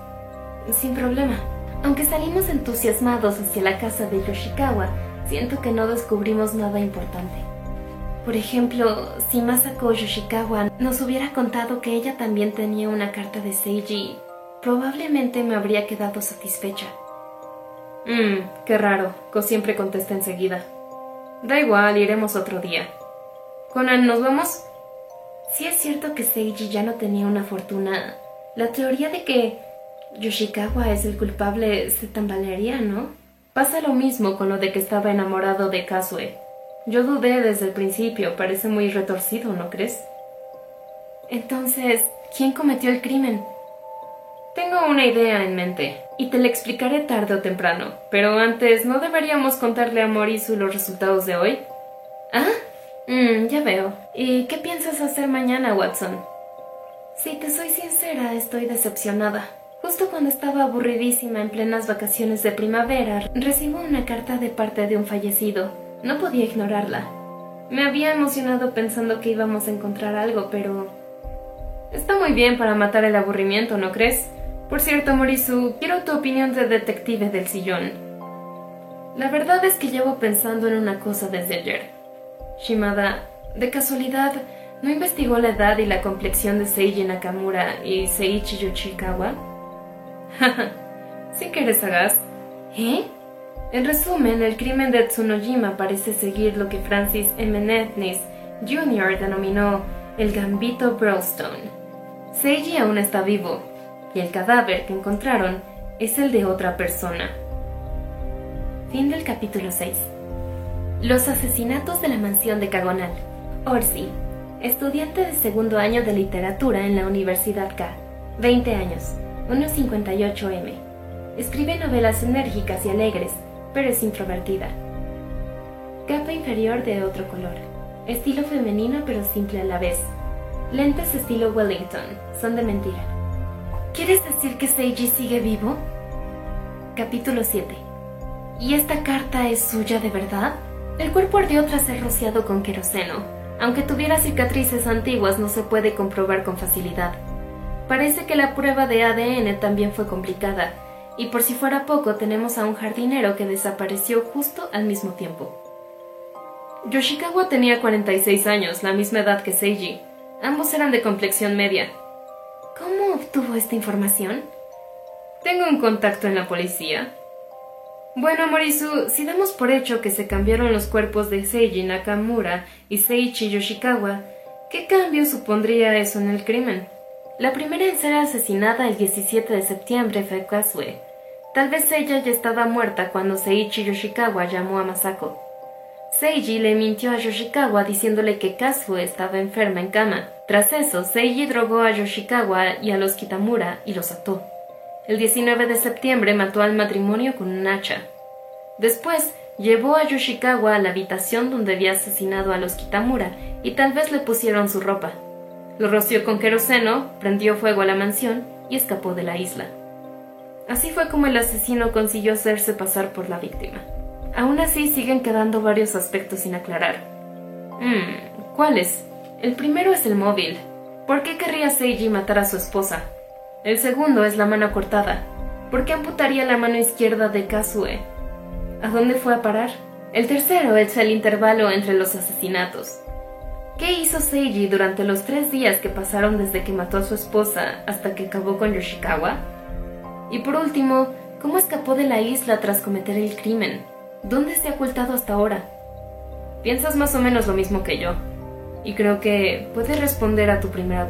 Sin problema. Aunque salimos entusiasmados hacia la casa de Yoshikawa, siento que no descubrimos nada importante. Por ejemplo, si Masako Yoshikawa nos hubiera contado que ella también tenía una carta de Seiji, probablemente me habría quedado satisfecha. Mmm, qué raro. Ko siempre contesta enseguida. Da igual, iremos otro día. Conan, ¿nos vamos? Si es cierto que Seiji ya no tenía una fortuna, la teoría de que Yoshikawa es el culpable se tambalearía, ¿no? Pasa lo mismo con lo de que estaba enamorado de Kazue. Yo dudé desde el principio, parece muy retorcido, ¿no crees? Entonces, ¿quién cometió el crimen? Tengo una idea en mente, y te la explicaré tarde o temprano, pero antes, ¿no deberíamos contarle a Morisu los resultados de hoy? ¿Ah? Mm, ya veo. ¿Y qué piensas hacer mañana, Watson? Si te soy sincera, estoy decepcionada. Justo cuando estaba aburridísima en plenas vacaciones de primavera, recibo una carta de parte de un fallecido. No podía ignorarla. Me había emocionado pensando que íbamos a encontrar algo, pero... Está muy bien para matar el aburrimiento, ¿no crees? Por cierto, Morisu, quiero tu opinión de detective del sillón. La verdad es que llevo pensando en una cosa desde ayer. Shimada, de casualidad, ¿no investigó la edad y la complexión de Seiji Nakamura y Seiichi Yoshikawa? *laughs* sí que eres sagaz. ¿Eh? En resumen, el crimen de Tsunojima parece seguir lo que Francis M. Netnis Jr. denominó el gambito Brownstone. Seiji aún está vivo, y el cadáver que encontraron es el de otra persona. Fin del capítulo 6. Los asesinatos de la mansión de Cagonal. Orsi, estudiante de segundo año de literatura en la Universidad K, 20 años, 1,58m. Escribe novelas enérgicas y alegres, pero es introvertida. Capa inferior de otro color. Estilo femenino pero simple a la vez. Lentes estilo Wellington, son de mentira. ¿Quieres decir que Seiji sigue vivo? Capítulo 7. ¿Y esta carta es suya de verdad? El cuerpo ardió tras ser rociado con queroseno. Aunque tuviera cicatrices antiguas no se puede comprobar con facilidad. Parece que la prueba de ADN también fue complicada, y por si fuera poco tenemos a un jardinero que desapareció justo al mismo tiempo. Yoshikawa tenía 46 años, la misma edad que Seiji. Ambos eran de complexión media. ¿Cómo obtuvo esta información? Tengo un contacto en la policía. Bueno, Morisu, si damos por hecho que se cambiaron los cuerpos de Seiji Nakamura y Seiichi Yoshikawa, ¿qué cambio supondría eso en el crimen? La primera en ser asesinada el 17 de septiembre fue Kazue. Tal vez ella ya estaba muerta cuando Seiichi Yoshikawa llamó a Masako. Seiji le mintió a Yoshikawa diciéndole que Kazue estaba enferma en cama. Tras eso, Seiji drogó a Yoshikawa y a los Kitamura y los ató. El 19 de septiembre mató al matrimonio con un hacha. Después, llevó a Yoshikawa a la habitación donde había asesinado a los Kitamura y tal vez le pusieron su ropa. Lo roció con queroseno, prendió fuego a la mansión y escapó de la isla. Así fue como el asesino consiguió hacerse pasar por la víctima. Aún así siguen quedando varios aspectos sin aclarar. Hmm, ¿cuáles? El primero es el móvil. ¿Por qué querría Seiji matar a su esposa? El segundo es la mano cortada. ¿Por qué amputaría la mano izquierda de Kazue? ¿A dónde fue a parar? El tercero es el intervalo entre los asesinatos. ¿Qué hizo Seiji durante los tres días que pasaron desde que mató a su esposa hasta que acabó con Yoshikawa? Y por último, ¿cómo escapó de la isla tras cometer el crimen? ¿Dónde se ha ocultado hasta ahora? Piensas más o menos lo mismo que yo. Y creo que puedes responder a tu primera...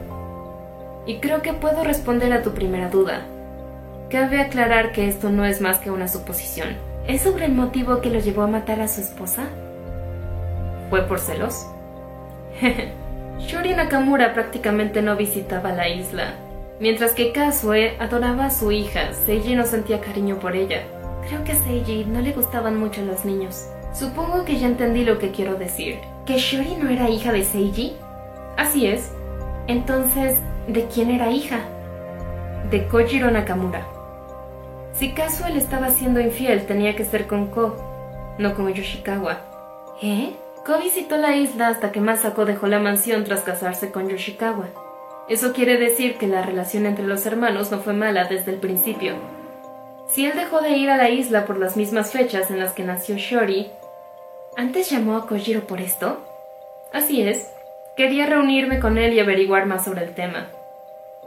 Y creo que puedo responder a tu primera duda. Cabe aclarar que esto no es más que una suposición. ¿Es sobre el motivo que lo llevó a matar a su esposa? ¿Fue por celos? *laughs* Shuri Nakamura prácticamente no visitaba la isla, mientras que Kazue adoraba a su hija, Seiji no sentía cariño por ella. Creo que a Seiji no le gustaban mucho los niños. Supongo que ya entendí lo que quiero decir, ¿Que Shori no era hija de Seiji? Así es. Entonces, ¿de quién era hija? De Kojiro Nakamura. Si Kazuel estaba siendo infiel, tenía que ser con Ko, no con Yoshikawa. ¿Eh? Ko visitó la isla hasta que Masako dejó la mansión tras casarse con Yoshikawa. Eso quiere decir que la relación entre los hermanos no fue mala desde el principio. Si él dejó de ir a la isla por las mismas fechas en las que nació Shori, ¿antes llamó a Kojiro por esto? Así es. Quería reunirme con él y averiguar más sobre el tema.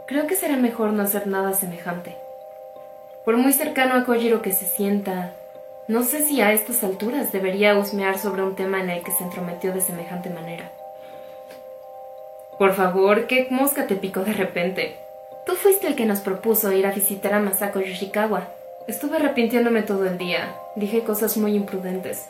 Creo que será mejor no hacer nada semejante. Por muy cercano a Kojiro que se sienta, no sé si a estas alturas debería husmear sobre un tema en el que se entrometió de semejante manera. Por favor, ¿qué mosca te picó de repente? Tú fuiste el que nos propuso ir a visitar a Masako Yoshikawa. Estuve arrepintiéndome todo el día. Dije cosas muy imprudentes.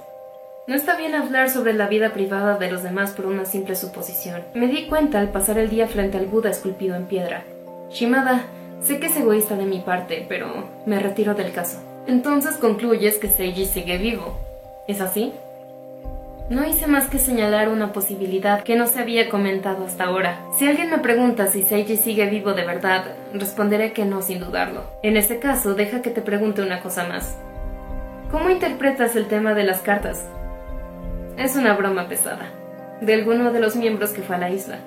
No está bien hablar sobre la vida privada de los demás por una simple suposición. Me di cuenta al pasar el día frente al Buda esculpido en piedra. Shimada, sé que es egoísta de mi parte, pero me retiro del caso. Entonces concluyes que Seiji sigue vivo. ¿Es así? No hice más que señalar una posibilidad que no se había comentado hasta ahora. Si alguien me pregunta si Seiji sigue vivo de verdad, responderé que no sin dudarlo. En ese caso, deja que te pregunte una cosa más. ¿Cómo interpretas el tema de las cartas? Es una broma pesada, de alguno de los miembros que fue a la isla.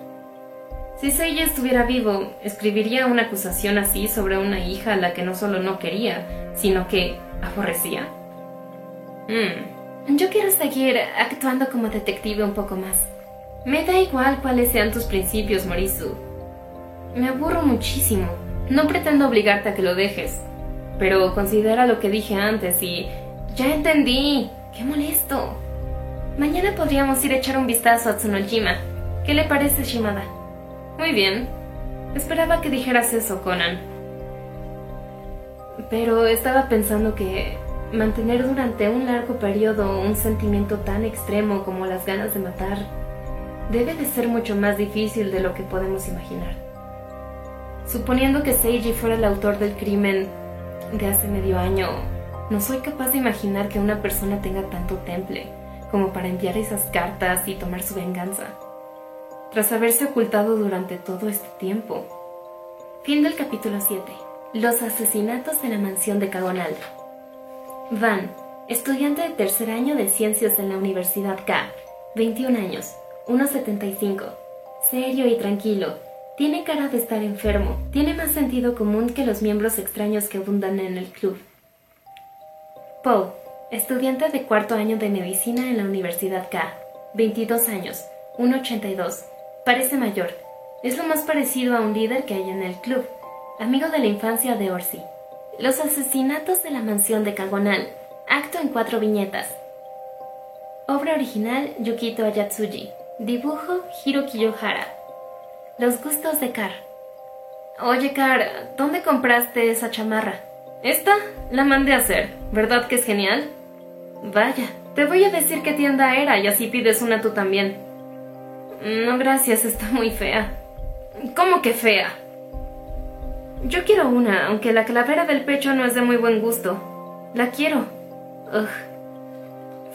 Si Seiji estuviera vivo, ¿escribiría una acusación así sobre una hija a la que no solo no quería, sino que aborrecía? Hmm. Yo quiero seguir actuando como detective un poco más. Me da igual cuáles sean tus principios, Morisu. Me aburro muchísimo. No pretendo obligarte a que lo dejes. Pero considera lo que dije antes y... Ya entendí. Qué molesto. Mañana podríamos ir a echar un vistazo a Tsunojima. ¿Qué le parece, Shimada? Muy bien. Esperaba que dijeras eso, Conan. Pero estaba pensando que Mantener durante un largo periodo un sentimiento tan extremo como las ganas de matar debe de ser mucho más difícil de lo que podemos imaginar. Suponiendo que Seiji fuera el autor del crimen de hace medio año, no soy capaz de imaginar que una persona tenga tanto temple como para enviar esas cartas y tomar su venganza, tras haberse ocultado durante todo este tiempo. Fin del capítulo 7. Los asesinatos de la mansión de Cagonal. Van, estudiante de tercer año de ciencias en la Universidad K, 21 años, 1,75, serio y tranquilo. Tiene cara de estar enfermo, tiene más sentido común que los miembros extraños que abundan en el club. Paul, estudiante de cuarto año de medicina en la Universidad K, 22 años, 1,82, parece mayor. Es lo más parecido a un líder que hay en el club, amigo de la infancia de Orsi. Los asesinatos de la mansión de Kagonal. Acto en cuatro viñetas. Obra original Yukito Ayatsuji. Dibujo Hiro Kiyohara. Los gustos de Kar. Oye, Kar, ¿dónde compraste esa chamarra? Esta la mandé a hacer. ¿Verdad que es genial? Vaya, te voy a decir qué tienda era y así pides una tú también. No, gracias, está muy fea. ¿Cómo que fea? Yo quiero una, aunque la calavera del pecho no es de muy buen gusto. La quiero. Ugh.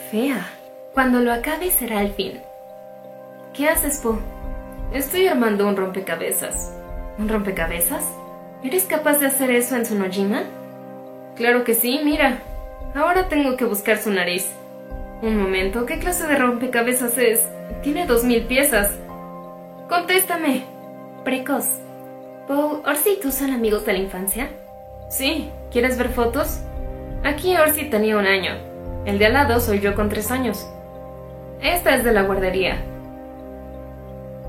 Fea. Cuando lo acabe será el fin. ¿Qué haces, Po? Estoy armando un rompecabezas. ¿Un rompecabezas? ¿Eres capaz de hacer eso en Tsunojima? Claro que sí, mira. Ahora tengo que buscar su nariz. Un momento, ¿qué clase de rompecabezas es? Tiene dos mil piezas. Contéstame. Precoz. ¿Orsi y tú son amigos de la infancia? Sí, ¿quieres ver fotos? Aquí Orsi tenía un año. El de al lado soy yo con tres años. Esta es de la guardería.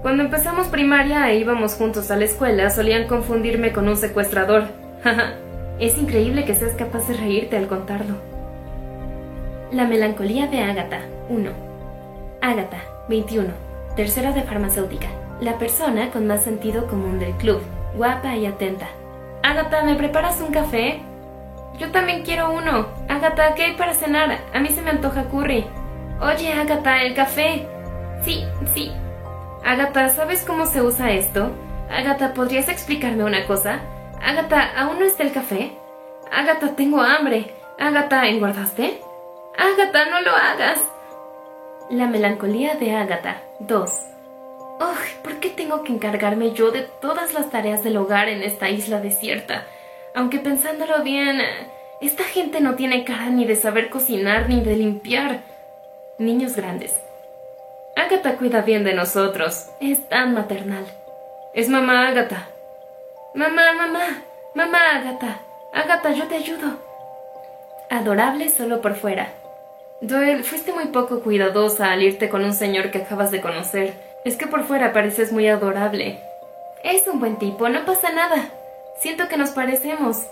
Cuando empezamos primaria e íbamos juntos a la escuela, solían confundirme con un secuestrador. *laughs* es increíble que seas capaz de reírte al contarlo. La melancolía de Ágata, 1. Ágata, 21. Tercera de farmacéutica. La persona con más sentido común del club guapa y atenta. Agatha, ¿me preparas un café? Yo también quiero uno. Agatha, ¿qué hay para cenar? A mí se me antoja curry. Oye, Agatha, el café. Sí, sí. Agatha, ¿sabes cómo se usa esto? Agatha, ¿podrías explicarme una cosa? Agatha, ¿aún no está el café? Agatha, tengo hambre. Agatha, ¿engordaste? Agatha, no lo hagas. La melancolía de Agatha 2. ¡Ugh! ¿Por qué tengo que encargarme yo de todas las tareas del hogar en esta isla desierta? Aunque pensándolo bien, esta gente no tiene cara ni de saber cocinar ni de limpiar. Niños grandes. Agatha cuida bien de nosotros. Es tan maternal. Es mamá Agatha. Mamá, mamá, mamá Agatha. Agatha, yo te ayudo. Adorable solo por fuera. Doyle, fuiste muy poco cuidadosa al irte con un señor que acabas de conocer. Es que por fuera pareces muy adorable. Es un buen tipo, no pasa nada. Siento que nos parecemos.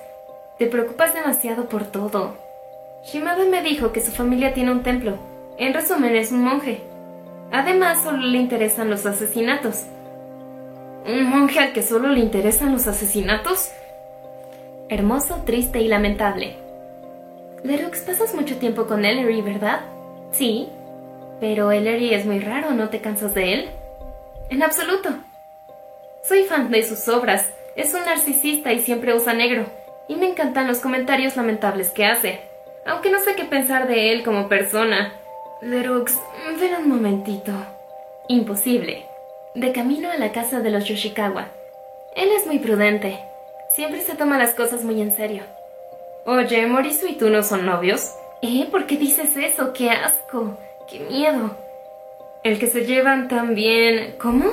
Te preocupas demasiado por todo. Shimada me dijo que su familia tiene un templo. En resumen, es un monje. Además, solo le interesan los asesinatos. ¿Un monje al que solo le interesan los asesinatos? Hermoso, triste y lamentable. Lerux, pasas mucho tiempo con Ellery, ¿verdad? Sí. Pero Ellery es muy raro, ¿no te cansas de él? En absoluto. Soy fan de sus obras. Es un narcisista y siempre usa negro. Y me encantan los comentarios lamentables que hace. Aunque no sé qué pensar de él como persona. Lerux, ven un momentito. Imposible. De camino a la casa de los Yoshikawa. Él es muy prudente. Siempre se toma las cosas muy en serio. Oye, Morisu y tú no son novios. ¿Eh? ¿Por qué dices eso? ¡Qué asco! ¡Qué miedo! El que se llevan tan bien... ¿Cómo?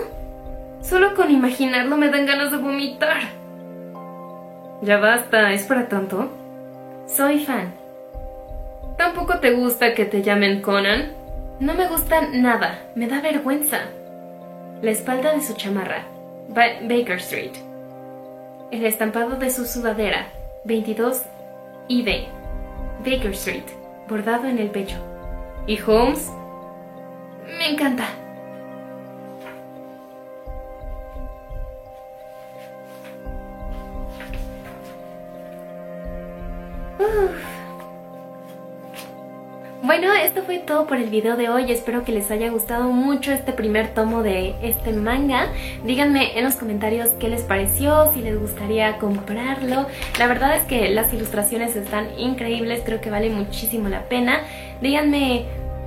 Solo con imaginarlo me dan ganas de vomitar. Ya basta, ¿es para tanto? Soy fan. ¿Tampoco te gusta que te llamen Conan? No me gusta nada, me da vergüenza. La espalda de su chamarra, Baker Street. El estampado de su sudadera, 22 B. Baker Street, bordado en el pecho. ¿Y Holmes? Me encanta. Bueno, esto fue todo por el video de hoy. Espero que les haya gustado mucho este primer tomo de este manga. Díganme en los comentarios qué les pareció, si les gustaría comprarlo. La verdad es que las ilustraciones están increíbles, creo que vale muchísimo la pena. Díganme,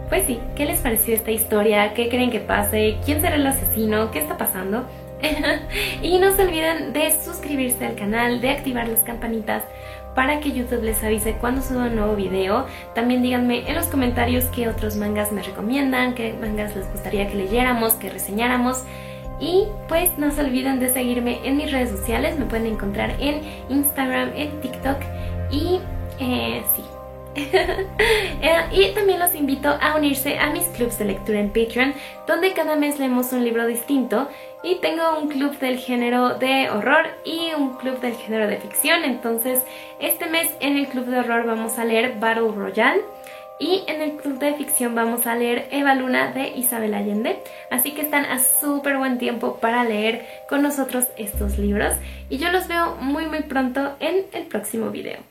pues sí, qué les pareció esta historia, qué creen que pase, quién será el asesino, qué está pasando. *laughs* y no se olviden de suscribirse al canal, de activar las campanitas para que YouTube les avise cuando suba un nuevo video. También díganme en los comentarios qué otros mangas me recomiendan, qué mangas les gustaría que leyéramos, que reseñáramos. Y pues no se olviden de seguirme en mis redes sociales, me pueden encontrar en Instagram, en TikTok y eh, sí, *laughs* Eh, y también los invito a unirse a mis clubs de lectura en Patreon, donde cada mes leemos un libro distinto. Y tengo un club del género de horror y un club del género de ficción. Entonces, este mes en el club de horror vamos a leer Battle Royale. Y en el club de ficción vamos a leer Eva Luna de Isabel Allende. Así que están a súper buen tiempo para leer con nosotros estos libros. Y yo los veo muy muy pronto en el próximo video.